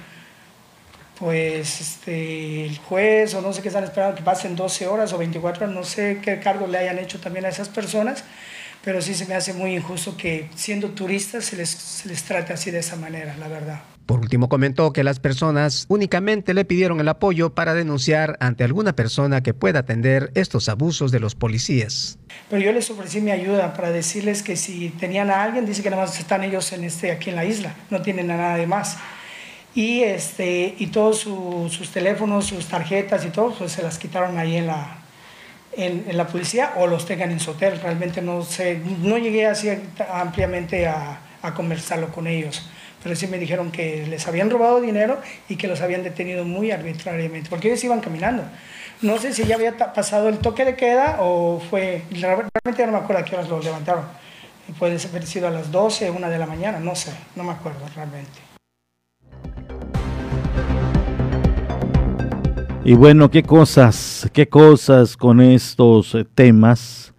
S14: pues este, el juez o no sé qué están esperando que pasen 12 horas o 24 horas, no sé qué cargo le hayan hecho también a esas personas, pero sí se me hace muy injusto que siendo turistas se les, se les trate así de esa manera, la verdad.
S13: Por último, comentó que las personas únicamente le pidieron el apoyo para denunciar ante alguna persona que pueda atender estos abusos de los policías.
S14: Pero yo les ofrecí mi ayuda para decirles que si tenían a alguien, dice que nada más están ellos en este, aquí en la isla, no tienen a nadie más. Y, este, y todos sus teléfonos, sus tarjetas y todo, pues se las quitaron ahí en la, en, la policía o los tengan en su hotel. Realmente no sé, no llegué así ampliamente a, conversarlo con ellos pero sí me dijeron que les habían robado dinero y que los habían detenido muy arbitrariamente, porque ellos iban caminando. No sé si ya había pasado el toque de queda o fue, realmente no me acuerdo a qué horas lo levantaron. Puede haber sido a las 12, una de la mañana, no sé, no me acuerdo realmente.
S1: Y bueno, qué cosas, qué cosas con estos eh, temas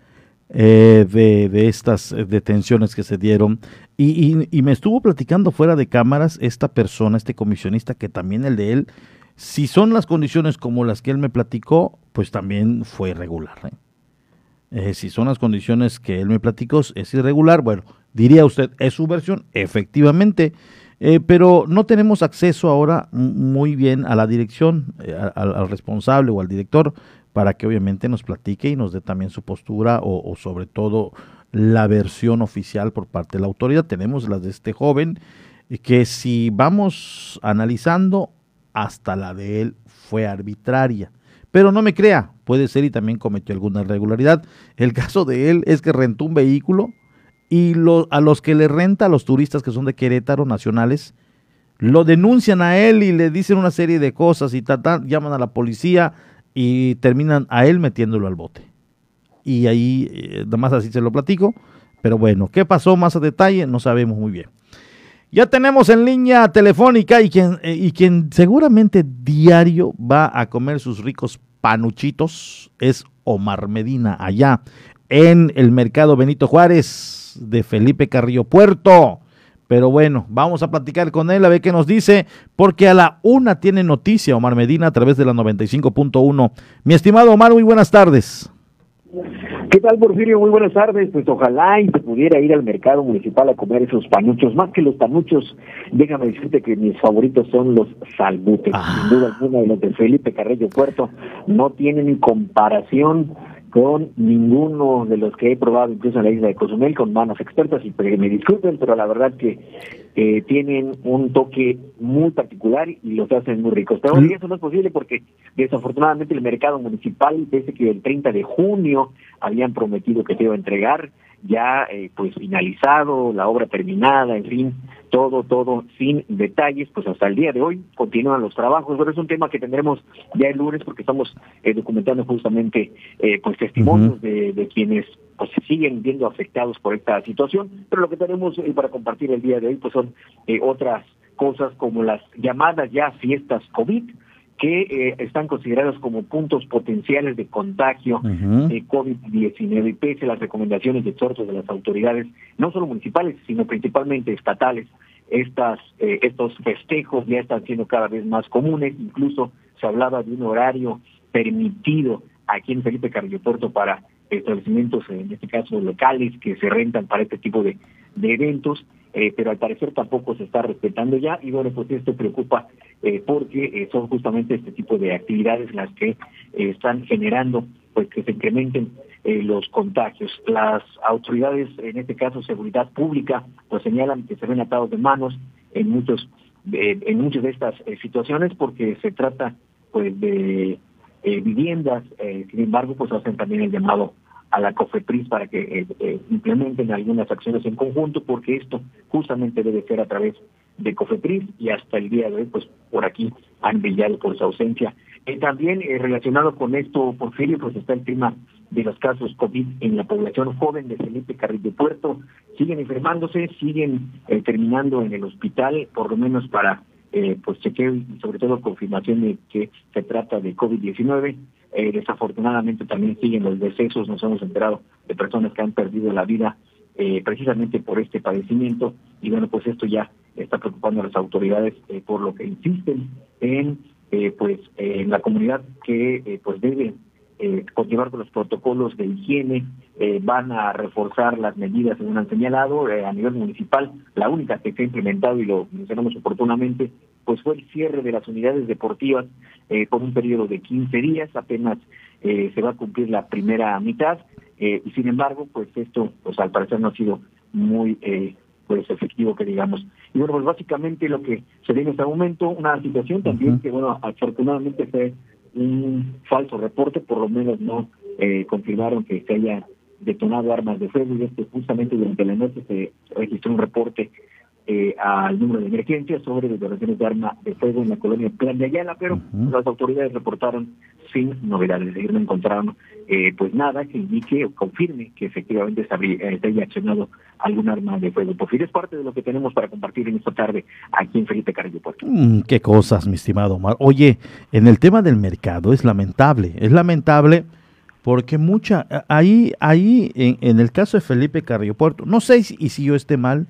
S1: eh, de, estas eh, detenciones que se dieron. Y, y, me estuvo platicando fuera de cámaras esta persona, este comisionista, que también el de él, si son las condiciones como las que él me platicó, pues también fue irregular. si son las condiciones que él me platicó, es irregular. Bueno, diría usted, es su versión, efectivamente. Eh, pero no tenemos acceso ahora muy bien a la dirección, eh, al, responsable o al director, para que obviamente nos platique y nos dé también su postura o, sobre todo la versión oficial por parte de la autoridad. Tenemos las de este joven, que si vamos analizando, hasta la de él fue arbitraria. Pero no me crea, puede ser y también cometió alguna irregularidad. El caso de él es que rentó un vehículo y a los que le renta a los turistas que son de Querétaro nacionales, lo denuncian a él y le dicen una serie de cosas y llaman a la policía y terminan a él metiéndolo al bote. Y ahí, eh, nada más así se lo platico. Pero bueno, ¿qué pasó más a detalle? No sabemos muy bien. Ya tenemos en línea telefónica y quien, eh, y quien seguramente diario va a comer sus ricos panuchitos es Omar Medina, allá en el mercado Benito Juárez de Felipe Carrillo Puerto. Pero bueno, vamos a platicar con él a ver qué nos dice, porque a la una tiene noticia Omar Medina a través de la 95.1. Mi estimado Omar, muy buenas tardes.
S15: ¿Qué tal, Porfirio? Muy buenas tardes. Pues ojalá y se pudiera ir al mercado municipal a comer esos panuchos. Más que los panuchos, déjame decirte que mis favoritos son los salbutes. Ah. Sin duda alguna, de los de Felipe Carrillo Puerto no tienen comparación con ninguno de los que he probado incluso en la isla de Cozumel con manos expertas y me disculpen, pero la verdad que eh, tienen un toque muy particular y los hacen muy ricos. Pero eso no es posible porque desafortunadamente el mercado municipal, desde que el 30 de junio habían prometido que se iba a entregar, ya eh, pues finalizado, la obra terminada, en fin, todo, todo sin detalles, pues hasta el día de hoy continúan los trabajos, pero es un tema que tendremos ya el lunes porque estamos eh, documentando justamente eh, pues testimonios de, de, quienes pues siguen viendo afectados por esta situación, pero lo que tenemos eh, para compartir el día de hoy pues son otras cosas como las llamadas ya fiestas COVID, que eh, están considerados como puntos potenciales de contagio de COVID-19 y pese a las recomendaciones de exhortos de las autoridades, no solo municipales, sino principalmente estatales, estas, eh, estos festejos ya están siendo cada vez más comunes, incluso se hablaba de un horario permitido aquí en Felipe Carrillo Puerto para establecimientos, en este caso locales, que se rentan para este tipo de, de eventos, eh, pero al parecer tampoco se está respetando ya y bueno, pues esto preocupa eh, porque eh, son justamente este tipo de actividades las que están generando pues que se incrementen los contagios. Las autoridades, en este caso seguridad pública, pues señalan que se ven atados de manos en muchos en muchas de estas situaciones porque se trata pues de viviendas, sin embargo, pues hacen también el llamado a la COFEPRIS para que eh, eh, implementen algunas acciones en conjunto, porque esto justamente debe ser a través de COFEPRIS y hasta el día de hoy, pues por aquí han brillado por su ausencia. Eh, también relacionado con esto, Porfirio, pues está el tema de los casos COVID en la población joven de Felipe Carrillo Puerto. Siguen enfermándose, siguen terminando en el hospital, por lo menos para pues chequeo y sobre todo confirmación de que se trata de COVID-19. Eh, desafortunadamente también siguen los decesos, nos hemos enterado de personas que han perdido la vida eh, precisamente por este padecimiento. Y bueno, pues esto ya está preocupando a las autoridades eh, por lo que insisten en pues en la comunidad que pues debe continuar con los protocolos de higiene, van a reforzar las medidas según han señalado a nivel municipal, la única que se ha implementado y lo mencionamos oportunamente pues fue el cierre de las unidades deportivas eh, por un periodo de 15 días, apenas eh, se va a cumplir la primera mitad, eh, y sin embargo, pues esto, pues al parecer no ha sido muy eh, pues efectivo que digamos. Y bueno, pues básicamente lo que se ve en este momento, una situación también que bueno, afortunadamente fue un falso reporte, por lo menos no eh, confirmaron que se haya detonado armas de fuego y esto justamente durante la noche se registró un reporte eh, al número de emergencia sobre declaraciones de arma de fuego en la colonia Plan de Ayala, pero las autoridades reportaron sin novedades, es no encontraron eh, pues nada que indique o confirme que efectivamente se, habría, eh, haya accionado algún arma de fuego. Porfirio es parte de lo que tenemos para compartir en esta tarde aquí en Felipe Carrillo Puerto.
S1: Mm, qué cosas, mi estimado Omar. Oye, en el tema del mercado es lamentable, es lamentable porque mucha, ahí, ahí en, en el caso de Felipe Carrillo Puerto, no sé si, y si yo esté mal,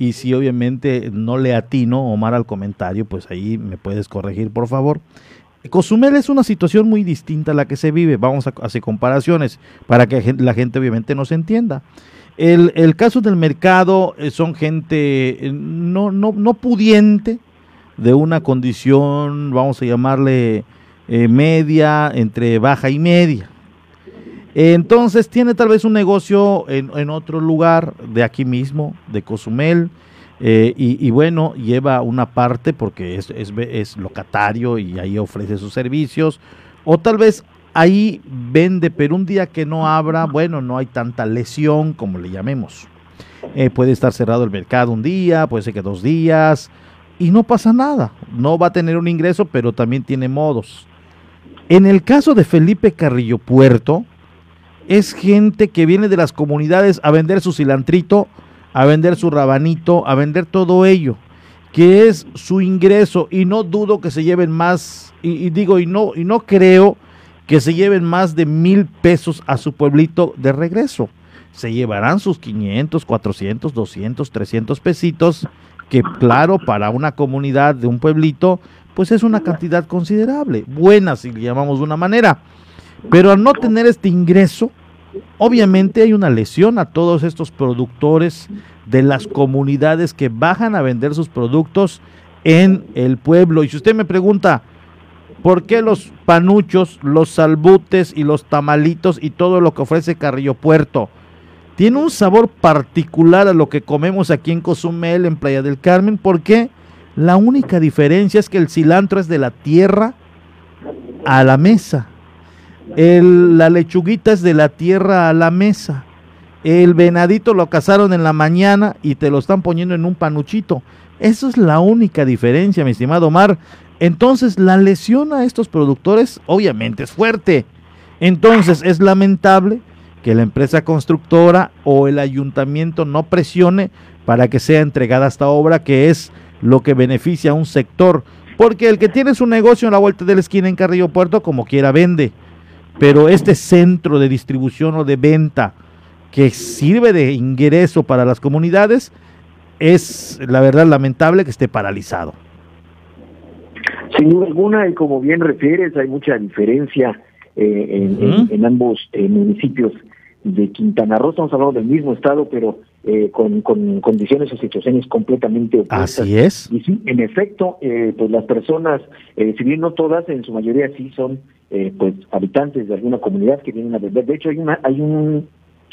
S1: y si obviamente no le atino, Omar, al comentario, pues ahí me puedes corregir, por favor. Cozumel es una situación muy distinta a la que se vive. Vamos a hacer comparaciones para que la gente obviamente nos entienda. El, caso del mercado eh, son gente eh, no, no, no pudiente, de una condición, vamos a llamarle eh, media, entre baja y media. Entonces tiene tal vez un negocio en, otro lugar de aquí mismo, de Cozumel, eh, y, bueno, lleva una parte porque es, es, es, locatario y ahí ofrece sus servicios. O tal vez ahí vende, pero un día que no abra, bueno, no hay tanta lesión como le llamemos. Eh, puede estar cerrado el mercado un día, puede ser que dos días, y no pasa nada. No va a tener un ingreso, pero también tiene modos. En el caso de Felipe Carrillo Puerto, es gente que viene de las comunidades a vender su cilantrito a vender su rabanito, a vender todo ello, que es su ingreso y no dudo que se lleven más, y, digo, y no, y no creo que se lleven más de mil pesos a su pueblito de regreso. Se llevarán sus 500, 400, 200, 300 pesitos, que claro, para una comunidad de un pueblito, pues es una cantidad considerable, buena si le llamamos de una manera. Pero al no tener este ingreso, Obviamente hay una lesión a todos estos productores de las comunidades que bajan a vender sus productos en el pueblo. Y si usted me pregunta, ¿por qué los panuchos, los salbutes y los tamalitos y todo lo que ofrece Carrillo Puerto tiene un sabor particular a lo que comemos aquí en Cozumel, en Playa del Carmen? Porque la única diferencia es que el cilantro es de la tierra a la mesa el, la lechuguita es de la tierra a la mesa. El venadito lo cazaron en la mañana y te lo están poniendo en un panuchito. Esa es la única diferencia, mi estimado Omar. Entonces, la lesión a estos productores obviamente es fuerte. Entonces, es lamentable que la empresa constructora o el ayuntamiento no presione para que sea entregada esta obra, que es lo que beneficia a un sector. Porque el que tiene su negocio en la vuelta de la esquina en Carrillo Puerto, como quiera, vende pero este centro de distribución o de venta que sirve de ingreso para las comunidades es la verdad lamentable que esté paralizado.
S15: Sin duda alguna, y como bien refieres, hay mucha diferencia eh, en, ambos eh, municipios de Quintana Roo. Estamos hablando del mismo estado, pero eh, con, condiciones o situaciones completamente
S1: opuestas. Así es.
S15: Y sí, en efecto, pues las personas, si bien no todas, en su mayoría sí son eh, pues habitantes de alguna comunidad que vienen a vender. De hecho, hay una hay un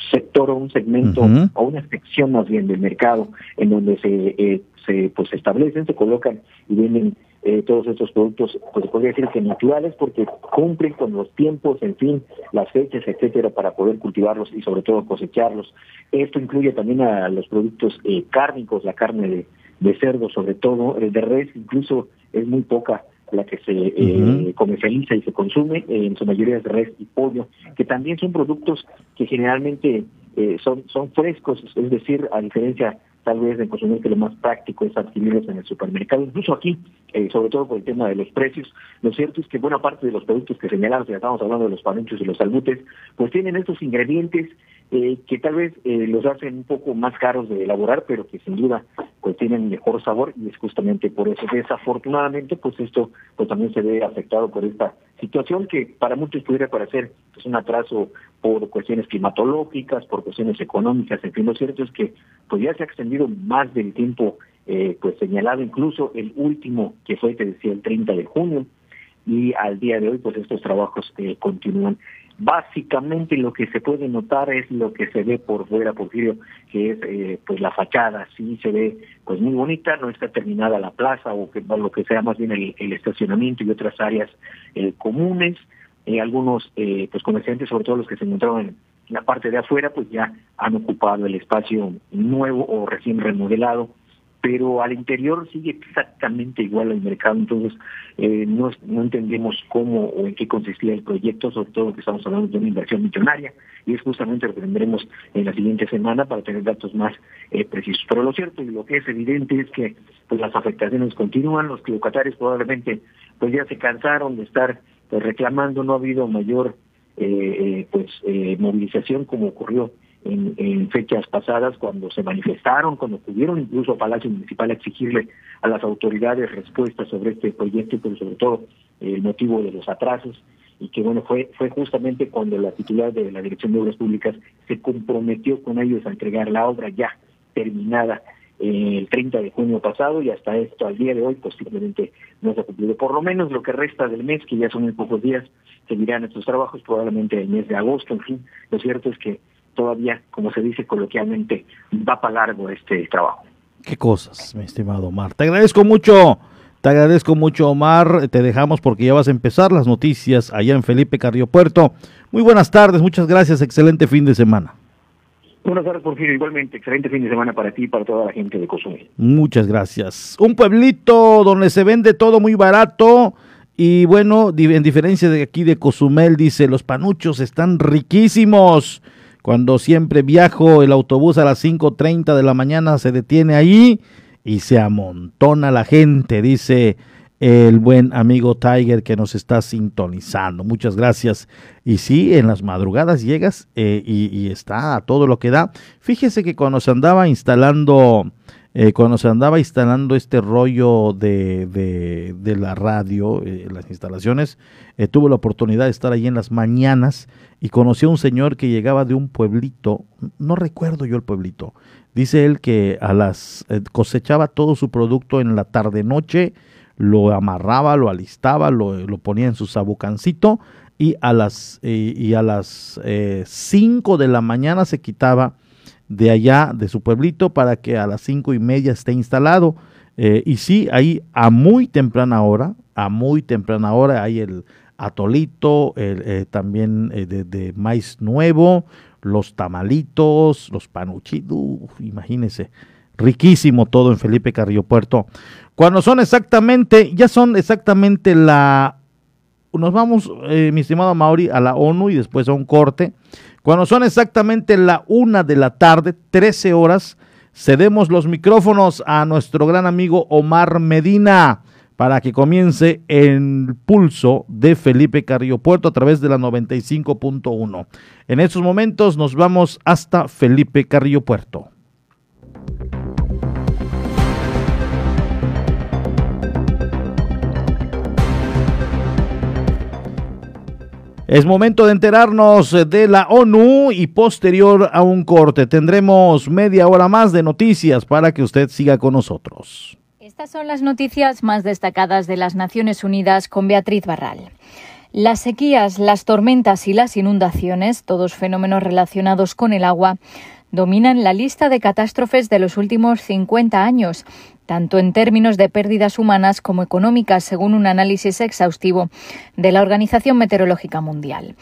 S15: sector o un segmento o una sección más bien del mercado en donde se eh, se pues establecen, se colocan y venden eh, todos estos productos, pues podría decir que naturales porque cumplen con los tiempos, en fin, las fechas, etcétera, para poder cultivarlos y sobre todo cosecharlos. Esto incluye también a los productos cárnicos, la carne de, de cerdo sobre todo, de res incluso es muy poca la que se eh, comercializa y se consume, en su mayoría es res y pollo, que también son productos que generalmente eh, son, son frescos, es decir, a diferencia tal vez de consumir que lo más práctico es adquirirlos en el supermercado, incluso aquí, eh, sobre todo por el tema de los precios, lo cierto es que buena parte de los productos que señalamos, ya estamos hablando de los panuchos y los salbutes, pues tienen estos ingredientes eh, que tal vez eh, los hacen un poco más caros de elaborar, pero que sin duda pues tienen mejor sabor y es justamente por eso. Desafortunadamente, pues esto pues también se ve afectado por esta situación que para muchos pudiera parecer pues, un atraso por cuestiones climatológicas, por cuestiones económicas, en fin, lo cierto es que pues ya se ha extendido más del tiempo eh, pues señalado, incluso el último que fue, te decía, el 30 de junio, y al día de hoy pues estos trabajos eh, continúan. Básicamente lo que se puede notar es lo que se ve por fuera, Porfirio, que es eh, pues la fachada, sí se ve pues muy bonita, no está terminada la plaza o, que, lo que sea más bien el, estacionamiento y otras áreas eh, comunes. Eh, algunos eh, pues comerciantes, sobre todo los que se encontraban en la parte de afuera, pues ya han ocupado el espacio nuevo o recién remodelado pero al interior sigue exactamente igual el mercado, entonces eh, no, entendemos cómo o en qué consistía el proyecto, sobre todo que estamos hablando de una inversión millonaria, y es justamente lo que tendremos en la siguiente semana para tener datos más eh, precisos. Pero lo cierto y lo que es evidente es que pues las afectaciones continúan, los locatarios probablemente pues ya se cansaron de estar pues, reclamando, no ha habido mayor eh, pues movilización como ocurrió en, fechas pasadas cuando se manifestaron, cuando pudieron incluso a Palacio Municipal exigirle a las autoridades respuestas sobre este proyecto, pero sobre todo el motivo de los atrasos y que bueno fue fue justamente cuando la titular de la Dirección de Obras Públicas se comprometió con ellos a entregar la obra ya terminada el 30 de junio pasado y hasta esto al día de hoy pues simplemente no se ha cumplido. Por lo menos lo que resta del mes, que ya son muy pocos días, seguirán estos trabajos, probablemente el mes de agosto, en fin, lo cierto es que todavía, como se dice coloquialmente, va para largo este trabajo.
S1: Qué cosas, mi estimado Omar. Te agradezco mucho, te agradezco mucho, Omar. Te dejamos porque ya vas a empezar las noticias allá en Felipe Carrillo Puerto. Muy buenas tardes, muchas gracias, excelente fin de semana.
S15: Buenas tardes, Porfirio. Igualmente, excelente fin de semana para ti y para toda la gente de Cozumel.
S1: Muchas gracias. Un pueblito donde se vende todo muy barato. Y bueno, en diferencia de aquí de Cozumel, dice, los panuchos están riquísimos. Cuando siempre viajo, el autobús a las 5.30 de la mañana se detiene ahí y se amontona la gente, dice el buen amigo Tiger que nos está sintonizando. Muchas gracias. Y sí, en las madrugadas llegas eh, y, está a todo lo que da. Fíjese que cuando se andaba instalando, eh, cuando se andaba instalando este rollo de, de, la radio, eh, las instalaciones, tuve la oportunidad de estar ahí en las mañanas y conoció a un señor que llegaba de un pueblito, no recuerdo yo el pueblito, dice él que a las eh, cosechaba todo su producto en la tarde noche, lo amarraba, lo alistaba, lo, ponía en su sabucancito y a las eh, y a las 5 eh, de la mañana se quitaba de allá de su pueblito para que a las cinco y media esté instalado y sí ahí a muy temprana hora a muy temprana hora hay el atolito, eh, también eh, de, maíz nuevo, los tamalitos, los panuchitos, imagínense, riquísimo todo en Felipe Carrillo Puerto. Cuando son exactamente, ya son exactamente la, nos vamos, eh, mi estimado Mauri, a la ONU y después a un corte. Cuando son exactamente la una de la tarde, 13 horas, cedemos los micrófonos a nuestro gran amigo Omar Medina para que comience el pulso de Felipe Carrillo Puerto a través de la 95.1. En estos momentos nos vamos hasta Felipe Carrillo Puerto. Es momento de enterarnos de la ONU y posterior a un corte tendremos media hora más de noticias para que usted siga con nosotros.
S16: Estas son las noticias más destacadas de las Naciones Unidas con Beatriz Barral. Las sequías, las tormentas y las inundaciones, todos fenómenos relacionados con el agua, dominan la lista de catástrofes de los últimos 50 años, tanto en términos de pérdidas humanas como económicas, según un análisis exhaustivo de la Organización Meteorológica Mundial.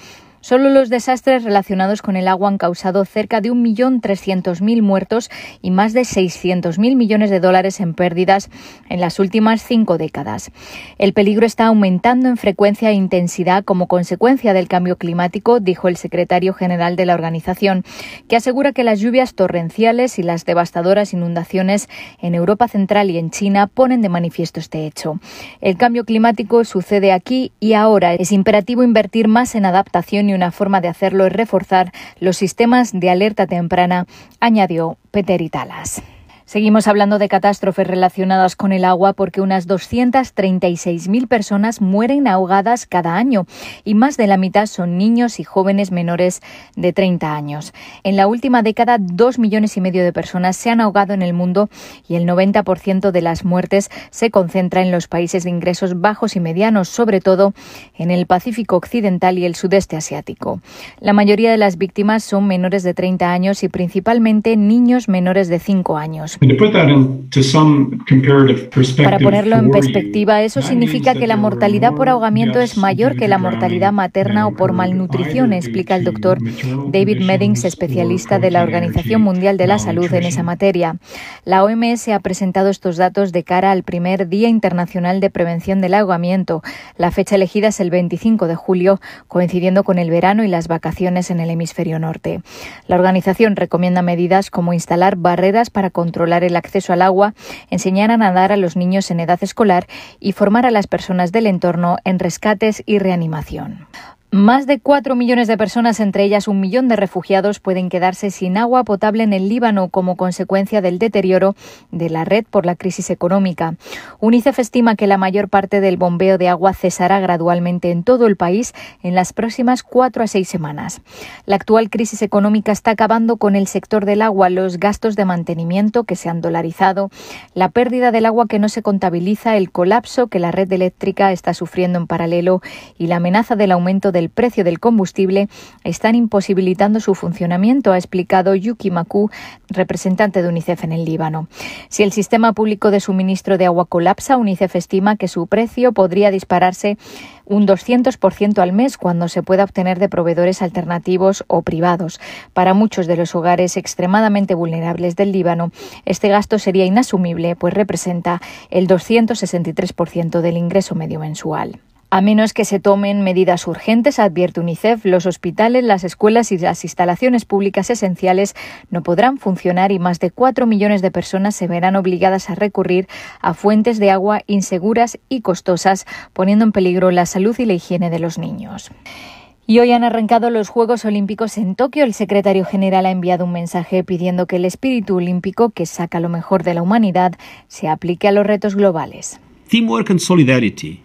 S16: Solo los desastres relacionados con el agua han causado cerca de 1.300.000 muertos y más de 600.000 millones de dólares en pérdidas en las últimas cinco décadas. El peligro está aumentando en frecuencia e intensidad como consecuencia del cambio climático, dijo el secretario general de la organización, que asegura que las lluvias torrenciales y las devastadoras inundaciones en Europa Central y en China ponen de manifiesto este hecho. El cambio climático sucede aquí y ahora. Es imperativo invertir más en adaptación y una forma de hacerlo es reforzar los sistemas de alerta temprana, añadió Peter Italas. Seguimos hablando de catástrofes relacionadas con el agua porque unas 236.000 personas mueren ahogadas cada año y más de la mitad son niños y jóvenes menores de 30 años. En la última década, dos millones y medio de personas se han ahogado en el mundo y el 90% de las muertes se concentra en los países de ingresos bajos y medianos, sobre todo en el Pacífico Occidental y el sudeste asiático. La mayoría de las víctimas son menores de 30 años y principalmente niños menores de 5 años. Para ponerlo en perspectiva, eso significa que la mortalidad por ahogamiento es mayor que la mortalidad materna o por malnutrición, explica el doctor David Meddings, especialista de la Organización Mundial de la Salud en esa materia. La OMS ha presentado estos datos de cara al primer Día Internacional de Prevención del Ahogamiento. La fecha elegida es el 25 de julio, coincidiendo con el verano y las vacaciones en el hemisferio norte. La organización recomienda medidas como instalar barreras para controlar el acceso al agua, enseñar a nadar a los niños en edad escolar y formar a las personas del entorno en rescates y reanimación. Más de cuatro millones de personas, entre ellas un millón de refugiados, pueden quedarse sin agua potable en el Líbano como consecuencia del deterioro de la red por la crisis económica. UNICEF estima que la mayor parte del bombeo de agua cesará gradualmente en todo el país en las próximas cuatro a seis semanas. La actual crisis económica está acabando con el sector del agua, los gastos de mantenimiento que se han dolarizado, la pérdida del agua que no se contabiliza, el colapso que la red eléctrica está sufriendo en paralelo y la amenaza del aumento del precio del combustible están imposibilitando su funcionamiento, ha explicado Yuki Maku, representante de UNICEF en el Líbano. Si el sistema público de suministro de agua colapsa, UNICEF estima que su precio podría dispararse un 200% al mes cuando se pueda obtener de proveedores alternativos o privados. Para muchos de los hogares extremadamente vulnerables del Líbano, este gasto sería inasumible, pues representa el 263% del ingreso medio mensual. A menos que se tomen medidas urgentes, advierte UNICEF, los hospitales, las escuelas y las instalaciones públicas esenciales no podrán funcionar y más de cuatro millones de personas se verán obligadas a recurrir a fuentes de agua inseguras y costosas, poniendo en peligro la salud y la higiene de los niños. Y hoy han arrancado los Juegos Olímpicos en Tokio. El secretario general ha enviado un mensaje pidiendo que el espíritu olímpico, que saca lo mejor de la humanidad, se aplique a los retos globales.
S17: Teamwork and solidarity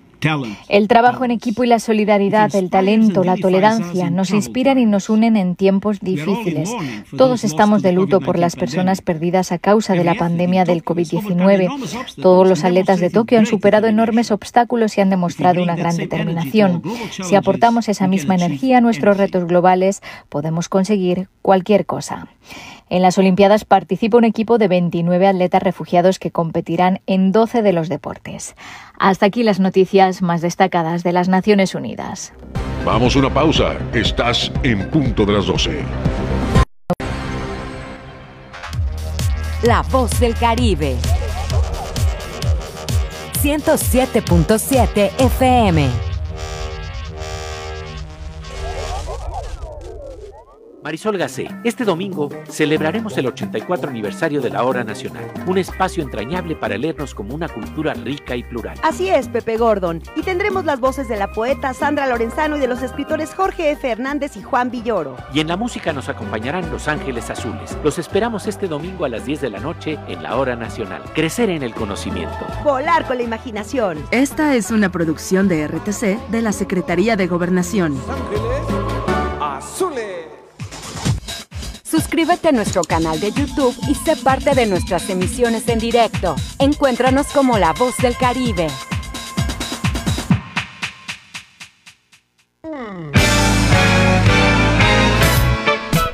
S16: el trabajo en equipo y la solidaridad, el talento, la tolerancia nos inspiran y nos unen en tiempos difíciles. Todos estamos de luto por las personas perdidas a causa de la pandemia del COVID-19. Todos los atletas de Tokio han superado enormes obstáculos y han demostrado una gran determinación. Si aportamos esa misma energía a nuestros retos globales, podemos conseguir cualquier cosa. En las Olimpiadas participa un equipo de 29 atletas refugiados que competirán en 12 de los deportes. Hasta aquí las noticias más destacadas de las Naciones Unidas.
S6: Vamos a una pausa. Estás en punto de las 12.
S7: La voz del Caribe. 107.7 FM.
S10: Marisol Gacé, este domingo celebraremos el 84 aniversario de la Hora Nacional, un espacio entrañable para leernos como una cultura rica y plural.
S11: Así es, Pepe Gordon, y tendremos las voces de la poeta Sandra Lorenzano y de los escritores Jorge F. Hernández y Juan Villoro.
S10: Y en la música nos acompañarán Los Ángeles Azules. Los esperamos este domingo a las 10 de la noche en la Hora Nacional. Crecer en el conocimiento.
S11: Volar con la imaginación.
S12: Esta es una producción de RTC de la Secretaría de Gobernación.
S7: Ángeles Azules. Suscríbete a nuestro canal de YouTube y sé parte de nuestras emisiones en directo. Encuéntranos como La Voz del Caribe.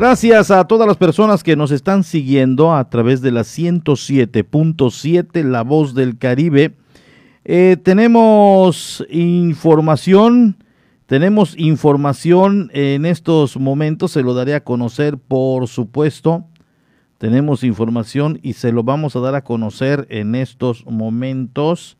S1: Gracias a todas las personas que nos están siguiendo a través de la 107.7 La Voz del Caribe. Eh, tenemos información, tenemos información en estos momentos, se lo daré a conocer por supuesto. Tenemos información y se lo vamos a dar a conocer en estos momentos.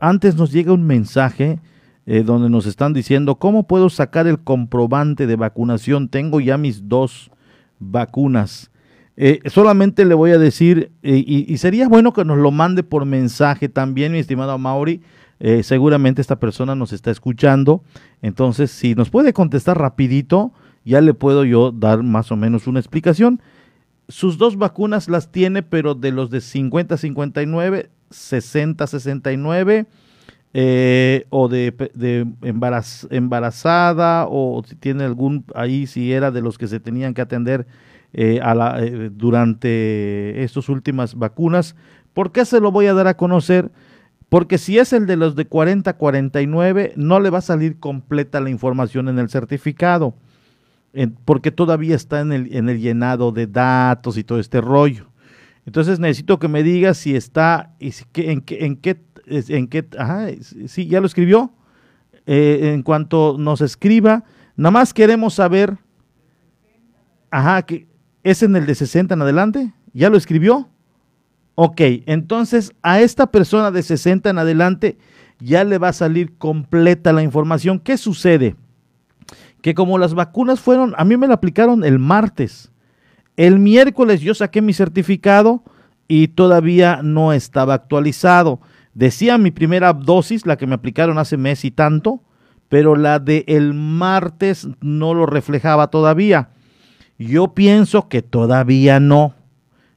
S1: Antes nos llega un mensaje eh, donde nos están diciendo, ¿cómo puedo sacar el comprobante de vacunación? Tengo ya mis dos vacunas. Eh, solamente le voy a decir, eh, y, sería bueno que nos lo mande por mensaje también, mi estimado Mauri. seguramente esta persona nos está escuchando. Entonces, si nos puede contestar rapidito, ya le puedo yo dar más o menos una explicación. Sus dos vacunas las tiene, pero de los de 50-59, 60-69 eh, o de, embarazada o si tiene algún ahí si era de los que se tenían que atender eh, a la, eh, durante estas últimas vacunas. ¿Por qué se lo voy a dar a conocer? Porque si es el de los de 40-49, no le va a salir completa la información en el certificado, porque todavía está en el, en el llenado de datos y todo este rollo. Entonces necesito que me diga si está, y en, qué, en qué en qué, ajá, sí, ya lo escribió. Eh, en cuanto nos escriba, nada más queremos saber, ajá, que es en el de 60 en adelante, ¿ya lo escribió? Ok, entonces a esta persona de 60 en adelante ya le va a salir completa la información. ¿Qué sucede? Que como las vacunas fueron, a mí me la aplicaron el martes. El miércoles yo saqué mi certificado y todavía no estaba actualizado. Decía mi primera dosis, la que me aplicaron hace mes y tanto, pero la de el martes no lo reflejaba todavía. Yo pienso que todavía no.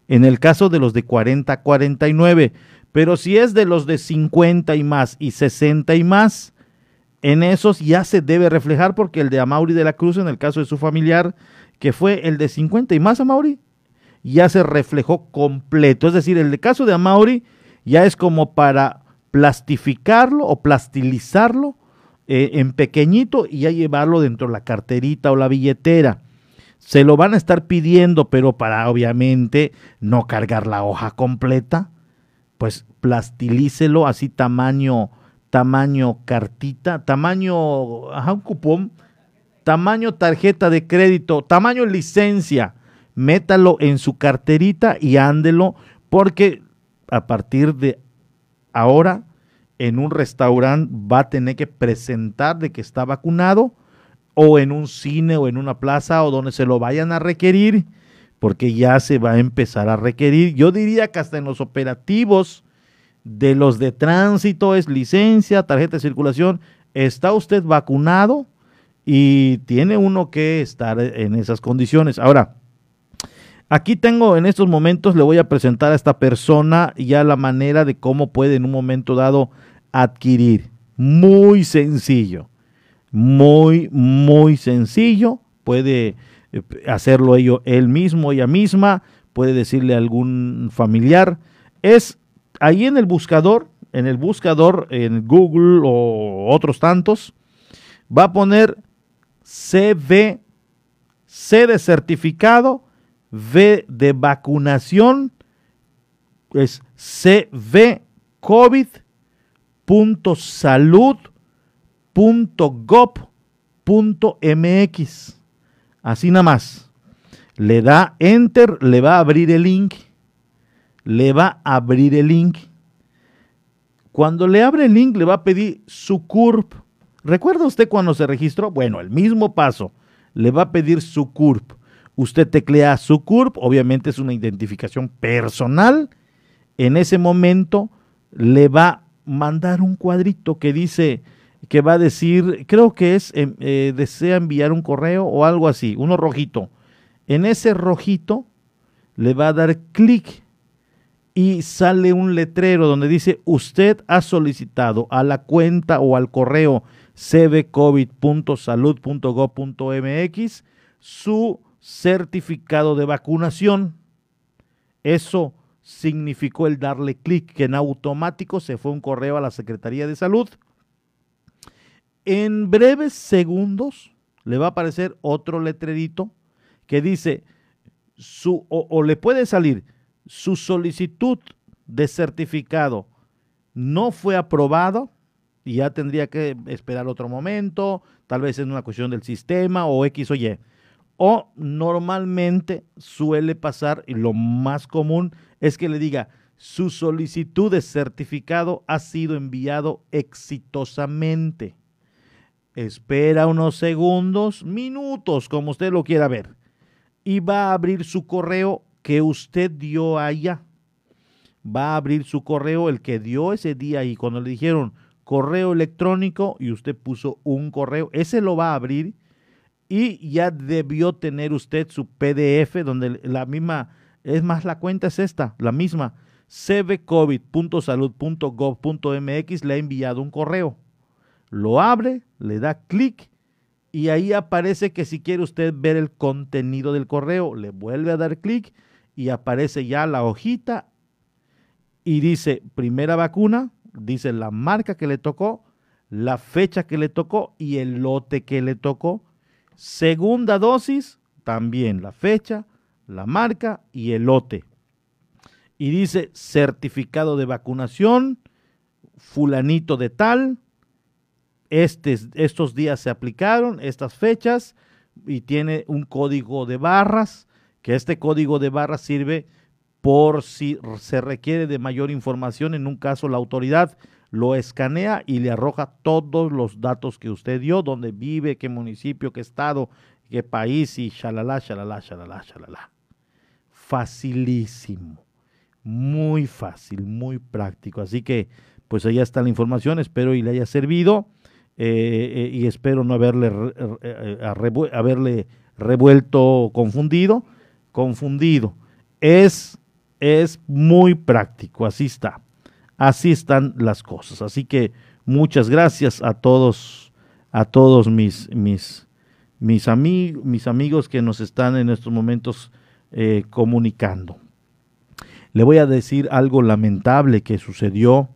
S1: En el caso de los de 40 a 49, pero si es de los de 50 y más y 60 y más, en esos ya se debe reflejar porque el de Amaury de la Cruz, en el caso de su familiar, que fue el de 50 y más Amaury, ya se reflejó completo. Es decir, el de caso de Amaury ya es como para plastificarlo o plastilizarlo eh, en pequeñito y ya llevarlo dentro de la carterita o la billetera. Se lo van a estar pidiendo, pero para obviamente no cargar la hoja completa, pues plastilícelo así tamaño, tamaño cartita, tamaño, ajá, un cupón, tamaño tarjeta de crédito, tamaño licencia. Métalo en su carterita y ándelo, porque a partir de ahora en un restaurante va a tener que presentar de que está vacunado o en un cine o en una plaza o donde se lo vayan a requerir, porque ya se va a empezar a requerir. Yo diría que hasta en los operativos de los de tránsito es licencia, tarjeta de circulación, está usted vacunado y tiene uno que estar en esas condiciones. Ahora, Aquí tengo en estos momentos, le voy a presentar a esta persona ya la manera de cómo puede en un momento dado adquirir. Muy sencillo, muy, muy sencillo. Puede eh, hacerlo ello él mismo, ella misma, puede decirle a algún familiar. Es ahí en el buscador, en el buscador, en Google o otros tantos, va a poner CV, C de certificado, V de vacunación, es CV COVID .mx Así nada más. Le da enter, le va a abrir el link. Le va a abrir el link. Cuando le abre el link, le va a pedir su CURP. ¿Recuerda usted cuando se registró? Bueno, el mismo paso. Le va a pedir su CURP. Usted teclea su CURP, obviamente es una identificación personal. En ese momento le va a mandar un cuadrito que dice, que va a decir, creo que es, em, eh, desea enviar un correo o algo así, uno rojito. En ese rojito le va a dar clic y sale un letrero donde dice, usted ha solicitado a la cuenta o al correo cbcovid.salud.gov.mx su certificado de vacunación. Eso significó el darle clic, que en automático se fue un correo a la Secretaría de Salud. En breves segundos le va a aparecer otro letrerito que dice, su, o, le puede salir, su solicitud de certificado no fue aprobado y ya tendría que esperar otro momento, tal vez es una cuestión del sistema o X o Y. O normalmente suele pasar, y lo más común es que le diga, su solicitud de certificado ha sido enviado exitosamente. Espera unos segundos, minutos, como usted lo quiera ver, y va a abrir su correo que usted dio allá. Va a abrir su correo, el que dio ese día y cuando le dijeron correo electrónico y usted puso un correo, ese lo va a abrir y ya debió tener usted su PDF donde la misma, es más, la cuenta es esta, la misma, cbcovid.salud.gov.mx le ha enviado un correo. Lo abre, le da clic y ahí aparece que si quiere usted ver el contenido del correo, le vuelve a dar clic y aparece ya la hojita y dice primera vacuna, dice la marca que le tocó, la fecha que le tocó y el lote que le tocó Segunda dosis, también la fecha, la marca y el lote. Y dice certificado de vacunación, fulanito de tal, estos días se aplicaron, estas fechas, y tiene un código de barras, que este código de barras sirve por si se requiere de mayor información, en un caso la autoridad lo escanea y le arroja todos los datos que usted dio, dónde vive, qué municipio, qué estado, qué país y shalala, shalala, shalala, shalala. Facilísimo, muy fácil, muy práctico. Así que, pues allá está la información, espero y le haya servido eh, eh, y espero no haberle, eh, haberle revuelto confundido, confundido. Es, es muy práctico, así está. Así están las cosas. Así que muchas gracias a todos, a todos mis, mis, mis, mis amigos que nos están en estos momentos eh, comunicando. Le voy a decir algo lamentable que sucedió,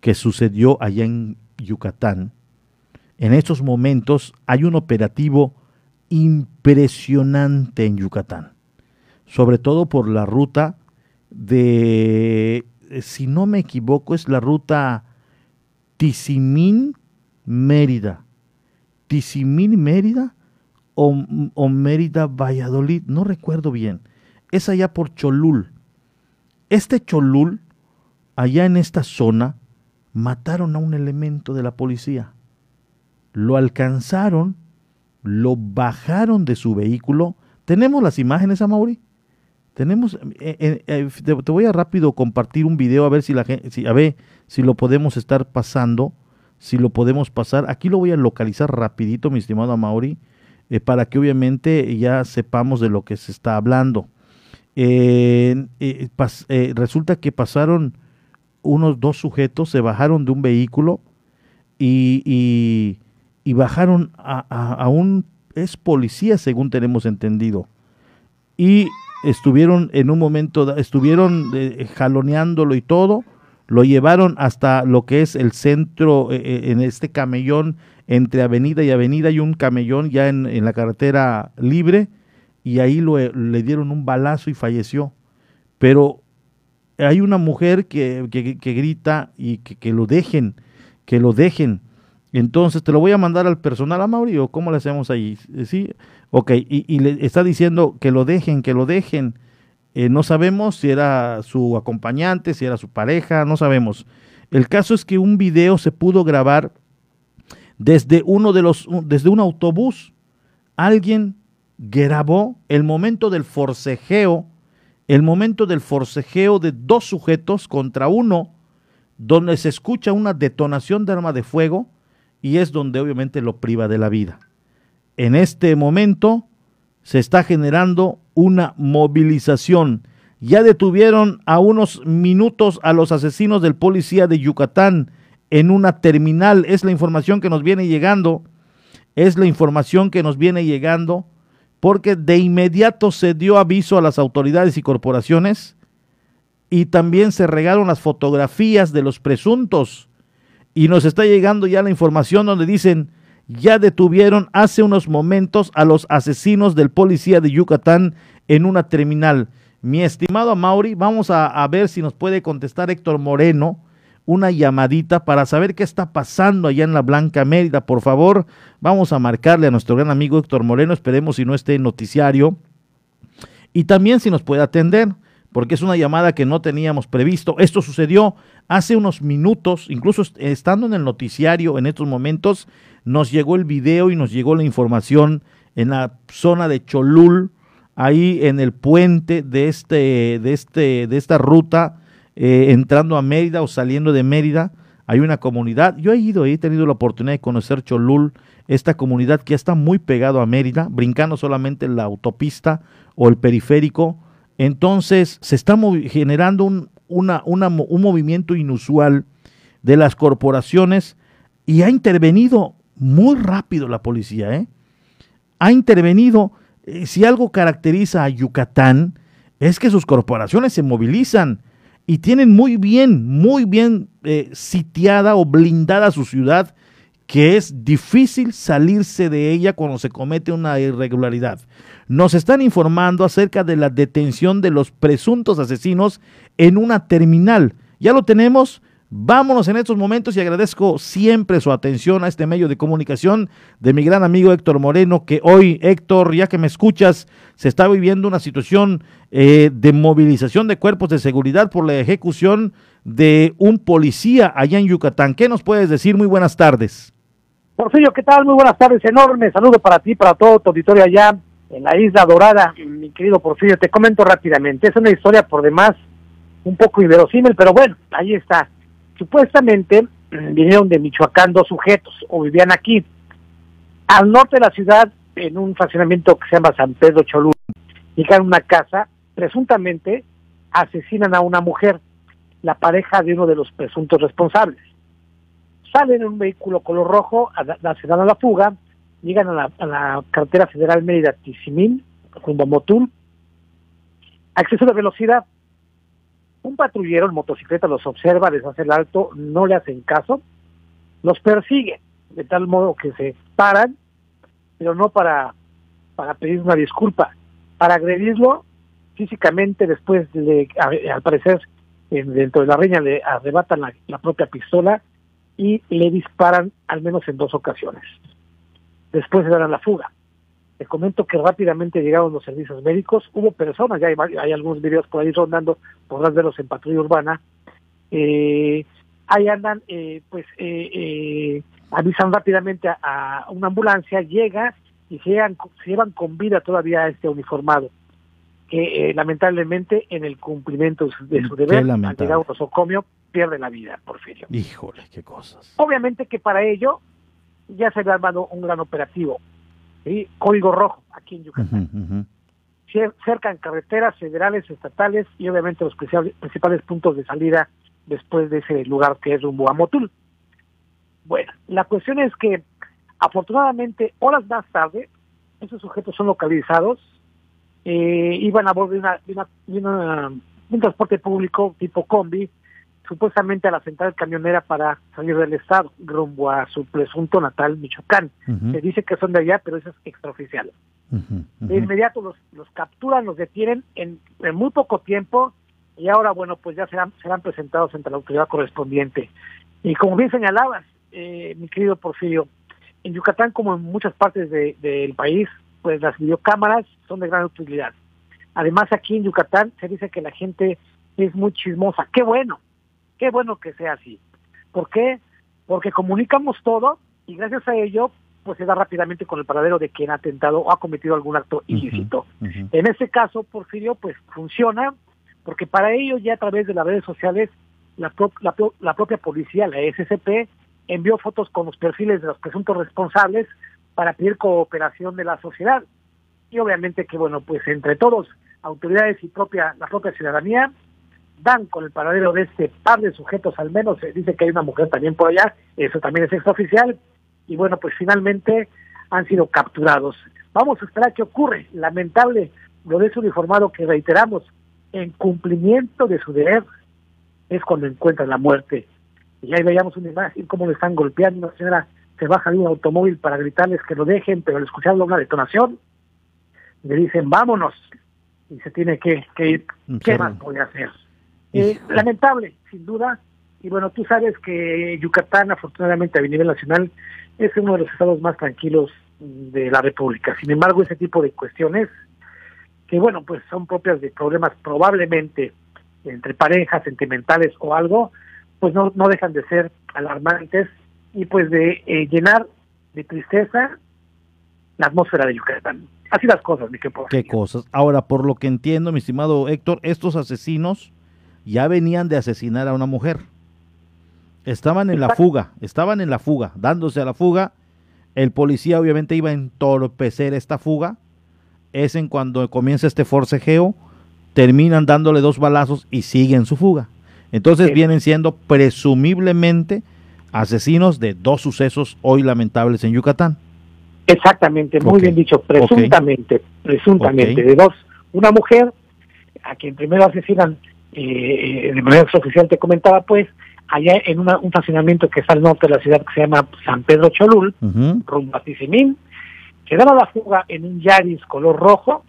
S1: que sucedió allá en Yucatán. En estos momentos hay un operativo impresionante en Yucatán, sobre todo por la ruta de si no me equivoco, es la ruta Tizimín-Mérida. Tizimín-Mérida o, o Mérida-Valladolid, no recuerdo bien. Es allá por Cholul. Este Cholul, allá en esta zona, mataron a un elemento de la policía. Lo alcanzaron, lo bajaron de su vehículo. ¿Tenemos las imágenes, Amaury? Tenemos, eh, eh, eh, te, voy a rápido compartir un video a ver si la gente, si, a ver si lo podemos estar pasando, si lo podemos pasar. Aquí lo voy a localizar rapidito, mi estimado Mauri, para que obviamente ya sepamos de lo que se está hablando. eh, eh, resulta que pasaron unos dos sujetos, se bajaron de un vehículo y, y, bajaron a, un, es policía según tenemos entendido, y estuvieron en un momento, estuvieron eh, jaloneándolo y todo, lo llevaron hasta lo que es el centro, en este camellón entre avenida y avenida, y un camellón ya en, la carretera libre, y ahí le dieron un balazo y falleció. Pero hay una mujer que, que, grita y que, lo dejen, que lo dejen. Entonces te lo voy a mandar al personal a Mauri o cómo le hacemos ahí. Sí, ok, y, le está diciendo que lo dejen, que lo dejen. Eh, no sabemos si era su acompañante, si era su pareja, no sabemos. El caso es que un video se pudo grabar desde uno de los, desde un autobús. Alguien grabó el momento del forcejeo, el momento del forcejeo de dos sujetos contra uno, donde se escucha una detonación de arma de fuego y es donde obviamente lo priva de la vida. En este momento se está generando una movilización. Ya detuvieron a unos minutos a los asesinos del policía de Yucatán en una terminal. Es la información que nos viene llegando. Es la información que nos viene llegando porque de inmediato se dio aviso a las autoridades y corporaciones y también se regaron las fotografías de los presuntos y nos está llegando ya la información donde dicen ya detuvieron hace unos momentos a los asesinos del policía de Yucatán en una terminal. Mi estimado Mauri, vamos a, ver si nos puede contestar Héctor Moreno, una llamadita para saber qué está pasando allá en la Blanca Mérida. Por favor, vamos a marcarle a nuestro gran amigo Héctor Moreno, esperemos si no esté noticiario. Y también si nos puede atender, porque es una llamada que no teníamos previsto. Esto sucedió hace unos minutos, incluso estando en el noticiario en estos momentos, nos llegó el video y nos llegó la información en la zona de Cholul, ahí en el puente de, este, de, este, de esta ruta eh, entrando a Mérida o saliendo de Mérida, hay una comunidad. Yo he ido, he tenido la oportunidad de conocer Cholul, esta comunidad que está muy pegado a Mérida, brincando solamente la autopista o el periférico. Entonces se está generando un, un movimiento inusual de las corporaciones y ha intervenido muy rápido la policía. ¿eh? Ha intervenido, eh, si algo caracteriza a Yucatán, es que sus corporaciones se movilizan y tienen muy bien, muy bien eh, sitiada o blindada su ciudad, que es difícil salirse de ella cuando se comete una irregularidad. Nos están informando acerca de la detención de los presuntos asesinos en una terminal. Ya lo tenemos, Vámonos en estos momentos y agradezco siempre su atención a este medio de comunicación de mi gran amigo Héctor Moreno, que hoy, Héctor, ya que me escuchas, se está viviendo una situación eh, de movilización de cuerpos de seguridad por la ejecución de un policía allá en Yucatán. ¿Qué nos puedes decir? Muy buenas tardes.
S18: Porfirio, ¿qué tal? Muy buenas tardes, enorme saludo para ti, para todo tu auditorio allá en la Isla Dorada, mi querido Porfirio. Te comento rápidamente, es una historia por demás un poco inverosímil, pero bueno, ahí está Supuestamente vinieron de Michoacán dos sujetos o vivían aquí. Al norte de la ciudad, en un fraccionamiento que se llama San Pedro Cholula, llegan a una casa, presuntamente asesinan a una mujer, la pareja de uno de los presuntos responsables. Salen en un vehículo color rojo, se dan a la fuga, llegan a la, a carretera federal Mérida-Tizimín, rumbo a Motul, acceso de velocidad, un patrullero en motocicleta los observa, les hace el alto, no le hacen caso, los persigue, de tal modo que se paran, pero no para, para pedir una disculpa, para agredirlo físicamente, después le, al parecer dentro de la riña le arrebatan la propia pistola y le disparan al menos en dos ocasiones. Después se dan a la fuga. Te comento que rápidamente llegaron los servicios médicos, hubo personas, ya hay, algunos videos por ahí rondando, podrás verlos en patrulla urbana, eh, ahí andan, eh, pues eh, eh, avisan rápidamente a, una ambulancia, llega y se, llevan, se llevan con vida todavía a este uniformado, que lamentablemente en el cumplimiento de su deber, al llegar a un pierde la vida, Porfirio.
S1: Híjole, qué cosas.
S18: Obviamente que para ello ya se había armado un gran operativo Código rojo aquí en Yucatán. cercan carreteras federales, estatales y obviamente los principales puntos de salida después de ese lugar que es rumbo a Motul. Bueno, la cuestión es que afortunadamente horas más tarde esos sujetos son localizados, eh, iban a bordo de, una, de, una, un transporte público tipo combi, supuestamente a la central camionera para salir del estado, rumbo a su presunto natal Michoacán. Se dice que son de allá, pero eso es extraoficial. De inmediato los, los capturan, los detienen en, en, muy poco tiempo y ahora, bueno, pues ya serán, serán presentados ante la autoridad correspondiente. Y como bien señalabas, eh, mi querido Porfirio, en Yucatán, como en muchas partes del país, pues las videocámaras son de gran utilidad. Además, aquí en Yucatán se dice que la gente es muy chismosa. Qué bueno, qué bueno que sea así. ¿Por qué? Porque comunicamos todo y gracias a ello, pues se da rápidamente con el paradero de quien ha atentado o ha cometido algún acto ilícito. En este caso, Porfirio, pues funciona, porque para ello ya a través de las redes sociales, la, la, la propia policía, la SCP, envió fotos con los perfiles de los presuntos responsables para pedir cooperación de la sociedad. Y obviamente que, bueno, pues entre todos, autoridades y propia la propia ciudadanía, dan con el paradero de este par de sujetos, al menos se dice que hay una mujer también por allá, eso también es extraoficial, y bueno, pues finalmente han sido capturados. Vamos a esperar qué ocurre. Lamentable lo de ese uniformado que reiteramos, en cumplimiento de su deber, es cuando encuentran la muerte y ahí veíamos una imagen cómo le están golpeando, una señora se baja de un automóvil para gritarles que lo dejen, pero al escuchar una detonación, le dicen vámonos, y se tiene que, ir. ¿Qué más puede hacer? Eh, lamentable, sin duda, y bueno, tú sabes que Yucatán, afortunadamente a nivel nacional, es uno de los estados más tranquilos de la República. Sin embargo, ese tipo de cuestiones, que bueno, pues son propias de problemas probablemente entre parejas sentimentales o algo, pues no, no dejan de ser alarmantes y pues de eh, llenar de tristeza la atmósfera de Yucatán. Así las cosas, mi
S1: Qué cosas. Ahora, por lo que entiendo, mi estimado Héctor, estos asesinos ya venían de asesinar a una mujer. Estaban en la fuga, estaban en la fuga, dándose a la fuga. El policía obviamente iba a entorpecer esta fuga. Es en cuando comienza este forcejeo, terminan dándole dos balazos y siguen su fuga. Entonces vienen siendo presumiblemente asesinos de dos sucesos hoy lamentables en Yucatán.
S18: Exactamente, muy bien dicho, presuntamente, presuntamente, de dos. Una mujer a quien primero asesinan eh, de manera oficial, te comentaba, pues, allá en un estacionamiento que está al norte de la ciudad que se llama San Pedro Cholul, rumbo a Tizimín, se dan a la fuga en un Yaris color rojo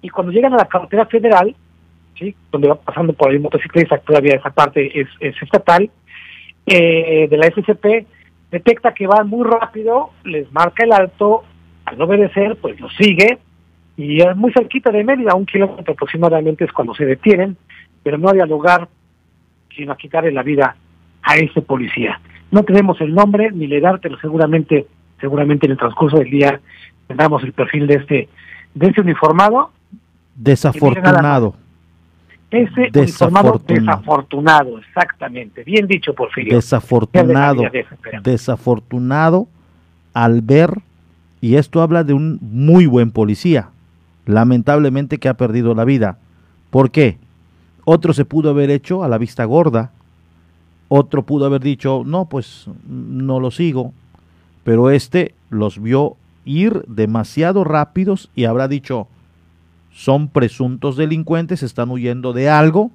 S18: y cuando llegan a la carretera federal ¿sí? donde va pasando por el motociclista, todavía esa parte es, estatal, eh, de la SCP, detecta que van muy rápido, les marca el alto, al no obedecer, pues lo sigue, y es muy cerquita de Mérida, un kilómetro aproximadamente es cuando se detienen, pero no había lugar sino a quitarle la vida a ese policía. No tenemos el nombre ni la edad, pero seguramente, seguramente en el transcurso del día tendremos el perfil de este, de este uniformado.
S1: Desafortunado.
S18: Ese desafortunado. desafortunado, exactamente. Bien dicho, Porfirio.
S1: Desafortunado. Desafortunado al ver, y esto habla de un muy buen policía, lamentablemente que ha perdido la vida. ¿Por qué? Otro se pudo haber hecho a la vista gorda, otro pudo haber dicho, no, pues no lo sigo, pero este los vio ir demasiado rápidos y habrá dicho, son presuntos delincuentes, están huyendo de algo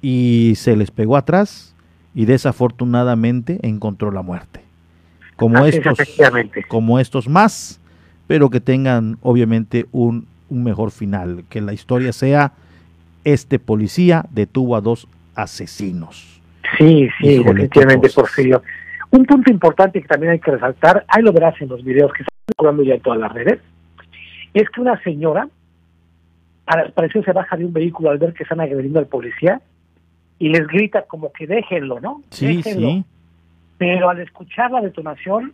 S1: y se les pegó atrás y desafortunadamente encontró la muerte. Como estos, como estos más, pero que tengan obviamente un, un mejor final, que la historia sea este policía detuvo a dos asesinos.
S18: Sí, sí, definitivamente, Porfirio. Un punto importante que también hay que resaltar, ahí lo verás en los videos que están circulando ya en todas las redes, es que una señora pareció se baja de un vehículo al ver que están agrediendo al policía y les grita como que déjenlo, ¿no?
S1: Sí, sí.
S18: Pero al escuchar la detonación,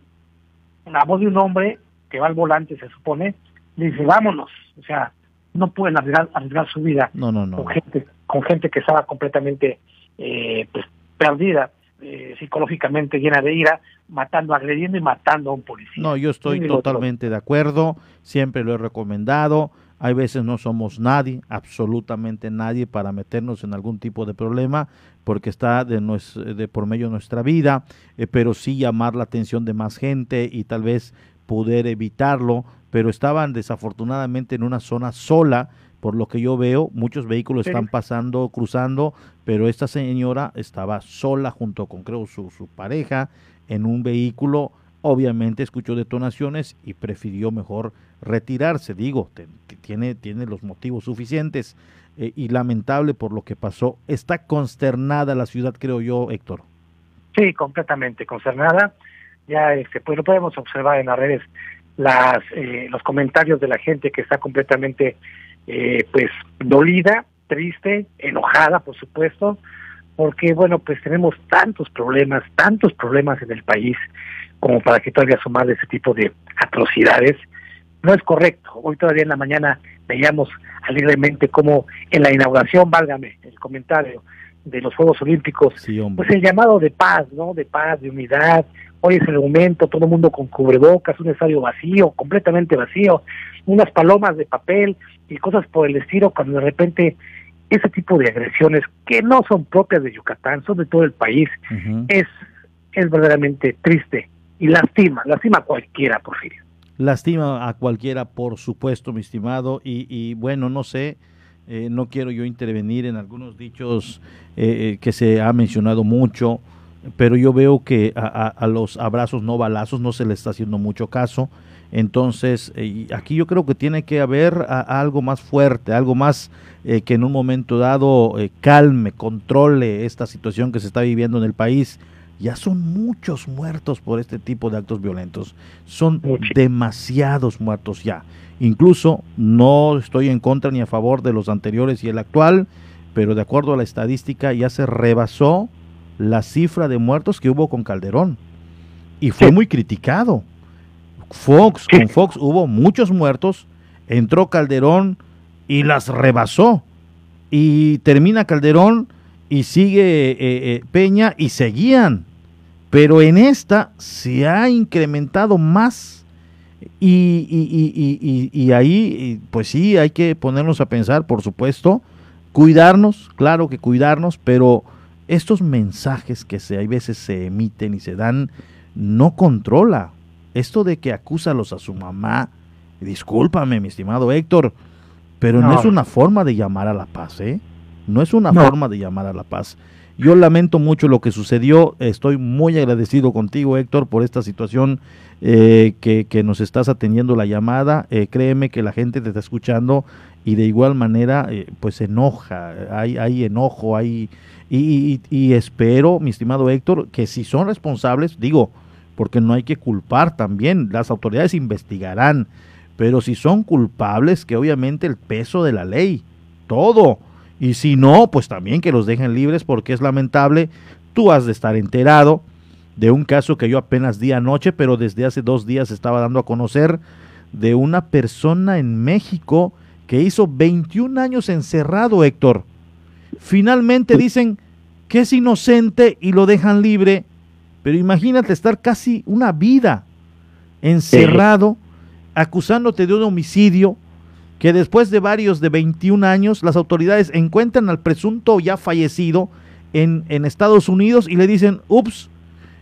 S18: la voz de un hombre que va al volante, se supone, le dice, vámonos. O sea, no pueden arriesgar, arriesgar su vida
S1: no, no, no.
S18: con gente con gente que estaba completamente eh, pues perdida eh, psicológicamente llena de ira matando agrediendo y matando a un policía
S1: no yo estoy totalmente de acuerdo siempre lo he recomendado hay veces no somos nadie, absolutamente nadie para meternos en algún tipo de problema porque está de, de por medio de nuestra vida, eh, pero sí llamar la atención de más gente y tal vez poder evitarlo, pero estaban desafortunadamente en una zona sola, por lo que yo veo, muchos vehículos están pasando, cruzando, pero esta señora estaba sola junto con creo su, su pareja en un vehículo, obviamente escuchó detonaciones y prefirió mejor retirarse, digo, tiene, tiene los motivos suficientes eh, y lamentable por lo que pasó. Está consternada la ciudad, creo yo, Héctor.
S18: Sí, completamente consternada. Ya este, pues lo podemos observar en las redes las eh, los comentarios de la gente que está completamente eh, pues dolida, triste, enojada, por supuesto, porque bueno, pues tenemos tantos problemas, tantos problemas en el país como para que todavía sumar ese tipo de atrocidades. No es correcto. Hoy todavía en la mañana veíamos alegremente como en la inauguración, válgame el comentario, de los Juegos Olímpicos, pues el llamado de paz, ¿no? De paz, de unidad. Hoy es el momento, todo el mundo con cubrebocas, un estadio vacío, completamente vacío, unas palomas de papel y cosas por el estilo, cuando de repente ese tipo de agresiones que no son propias de Yucatán, son de todo el país, es, es verdaderamente triste y lastima, lastima a cualquiera, Porfirio.
S1: Lastima a cualquiera, por supuesto, mi estimado, y, y bueno, no sé, eh, no quiero yo intervenir en algunos dichos eh, eh, que se ha mencionado mucho, pero yo veo que a, los abrazos no balazos no se le está haciendo mucho caso. Entonces, aquí yo creo que tiene que haber algo más fuerte, algo más que en un momento dado calme, controle esta situación que se está viviendo en el país ya son muchos muertos por este tipo de actos violentos. Son demasiados muertos ya. Incluso no estoy en contra ni a favor de los anteriores y el actual, pero de acuerdo a la estadística ya se rebasó la cifra de muertos que hubo con Calderón. Y fue muy criticado. Fox, con Fox hubo muchos muertos, entró Calderón y las rebasó. Y termina Calderón y sigue eh, eh, Peña y seguían pero en esta se ha incrementado más y, y, y, ahí, pues sí, hay que ponernos a pensar, por supuesto, cuidarnos, claro que cuidarnos, pero estos mensajes que se, hay veces se emiten y se dan, no controla. Esto de que acúsalos a su mamá, discúlpame, mi estimado Héctor, pero no, es una forma de llamar a la paz, ¿eh? No es una forma de llamar a la paz. Yo lamento mucho lo que sucedió. Estoy muy agradecido contigo, Héctor, por esta situación eh, que, que, nos estás atendiendo la llamada. Eh, créeme que la gente te está escuchando y de igual manera, eh, pues enoja. Hay, hay enojo, hay. Y, y, espero, mi estimado Héctor, que si son responsables, digo, porque no hay que culpar también, las autoridades investigarán, pero si son culpables, que obviamente el peso de la ley, todo, y si no, pues también que los dejen libres porque es lamentable. Tú has de estar enterado de un caso que yo apenas di anoche, pero desde hace dos días estaba dando a conocer de una persona en México que hizo 21 años encerrado, Héctor. Finalmente dicen que es inocente y lo dejan libre, pero imagínate estar casi una vida encerrado, acusándote de un homicidio, que después de varios de 21 años las autoridades encuentran al presunto ya fallecido en, en Estados Unidos y le dicen, ups,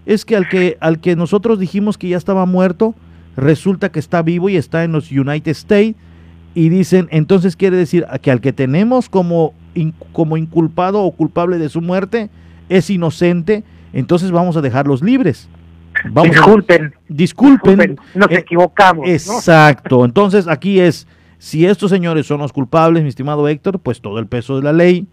S1: es que al, que al que nosotros dijimos que ya estaba muerto, resulta que está vivo y está en los United States y dicen, entonces quiere decir que al que tenemos como, como inculpado o culpable de su muerte es inocente, entonces vamos a dejarlos libres.
S18: disculpen,
S1: disculpen,
S18: nos eh, equivocamos.
S1: Exacto, entonces aquí es, si estos señores son los culpables, mi estimado Héctor, pues todo el peso de la ley.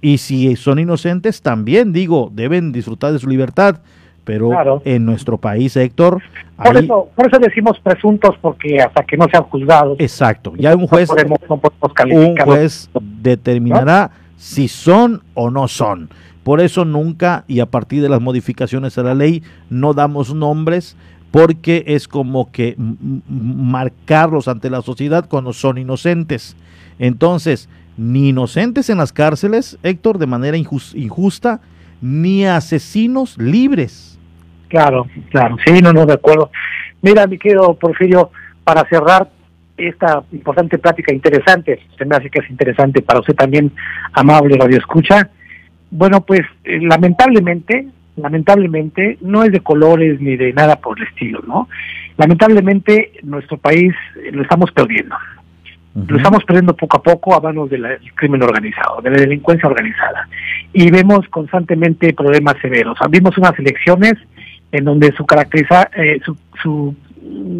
S1: Y si son inocentes, también digo, deben disfrutar de su libertad. Pero en nuestro país, Héctor...
S18: Por, eso, por eso decimos presuntos, porque hasta que no sean juzgados...
S1: Exacto, ya un juez, un juez determinará si son o no son. Por eso nunca, y a partir de las modificaciones a la ley, no damos nombres, porque es como que marcarlos ante la sociedad cuando son inocentes. Entonces, ni inocentes en las cárceles, Héctor, de manera injusta, ni asesinos libres.
S18: Claro, claro, sí, no, no, de acuerdo. Mira, mi querido Porfirio, para cerrar, esta importante plática interesante, se me hace que es interesante para usted también, amable Radio Escucha. Bueno, pues eh, lamentablemente, lamentablemente, no es de colores ni de nada por el estilo, ¿no? Lamentablemente, nuestro país eh, lo estamos perdiendo. Lo estamos perdiendo poco a poco a manos del crimen organizado, de la delincuencia organizada. Y vemos constantemente problemas severos. Vimos unas elecciones en donde su caracteriza, eh, su, su,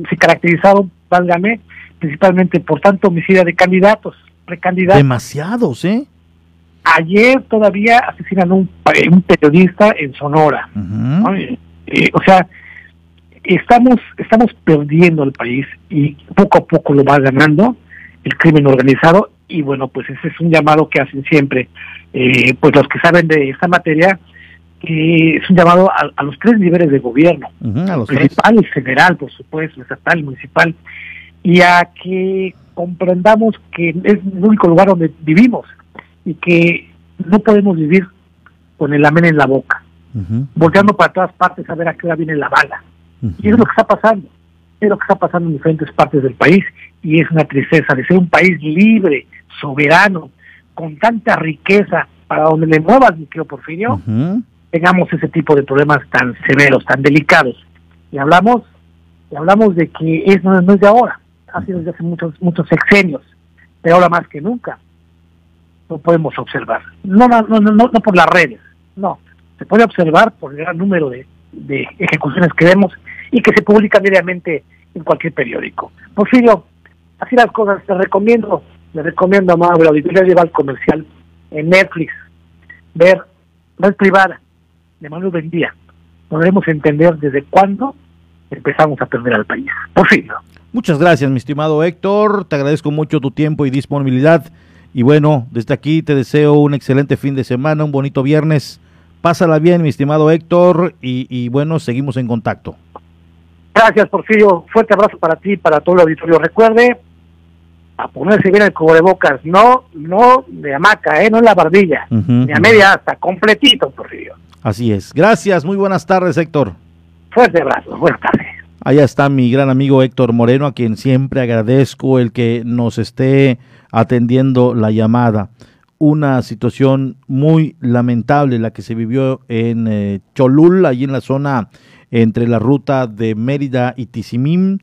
S18: se caracterizaron, válgame, principalmente por tanto homicidio de candidatos, precandidatos.
S1: Demasiados, ¿eh?
S18: Ayer todavía asesinan a un, un periodista en Sonora. Eh, o sea, estamos, estamos perdiendo el país y poco a poco lo va ganando el crimen organizado y bueno, pues ese es un llamado que hacen siempre, eh, pues los que saben de esta materia, que es un llamado a, los tres niveles de gobierno,
S1: a los
S18: principal, federal, por supuesto, estatal, municipal, y a que comprendamos que es el único lugar donde vivimos y que no podemos vivir con el amén en la boca, volteando para todas partes a ver a qué hora viene la bala. Y es lo que está pasando, es lo que está pasando en diferentes partes del país. Y es una tristeza de ser un país libre, soberano, con tanta riqueza, para donde le muevas, mi querido Porfirio, tengamos ese tipo de problemas tan severos, tan delicados. Y hablamos, y hablamos de que es, no, es de ahora, ha sido desde hace muchos, muchos sexenios, pero ahora más que nunca lo podemos observar. No, no, no, no, no por las redes, no, se puede observar por el gran número de, de ejecuciones que vemos y que se publican diariamente en cualquier periódico. Porfirio, así las cosas, te recomiendo, le recomiendo a Mauro, auditoría lleva al comercial en Netflix, ver Red Privada de Manuel Bendía. Podremos entender desde cuándo empezamos a perder al país. Porfirio.
S1: Muchas gracias, mi estimado Héctor. Te agradezco mucho tu tiempo y disponibilidad. Y bueno, desde aquí te deseo un excelente fin de semana, un bonito viernes. Pásala bien, mi estimado Héctor, y, y bueno, seguimos en contacto.
S18: Gracias, Porfirio. Fuerte abrazo para ti y para todo el auditorio. Recuerde a ponerse bien el cubrebocas, no, no de hamaca, ¿eh? no en la barbilla, ni a media hasta, completito, Porfirio.
S1: Así es. Gracias, muy buenas tardes, Héctor.
S18: Fuerte abrazo, buenas tardes.
S1: Allá está mi gran amigo Héctor Moreno, a quien siempre agradezco el que nos esté atendiendo la llamada. Una situación muy lamentable la que se vivió en eh, Cholul, allí en la zona entre la ruta de Mérida y Tizimín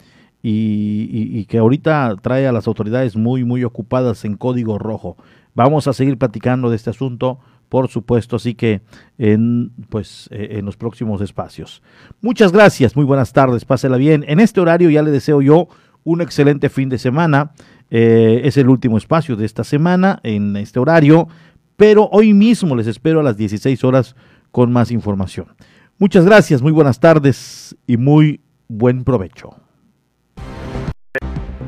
S1: y, que ahorita trae a las autoridades muy, muy ocupadas en código rojo. Vamos a seguir platicando de este asunto, por supuesto, así que en, pues, eh, en los próximos espacios. Muchas gracias, muy buenas tardes, pásela bien. En este horario ya le deseo yo un excelente fin de semana. Eh, es el último espacio de esta semana en este horario, pero hoy mismo les espero a las 16 horas con más información. Muchas gracias, muy buenas tardes y muy buen provecho.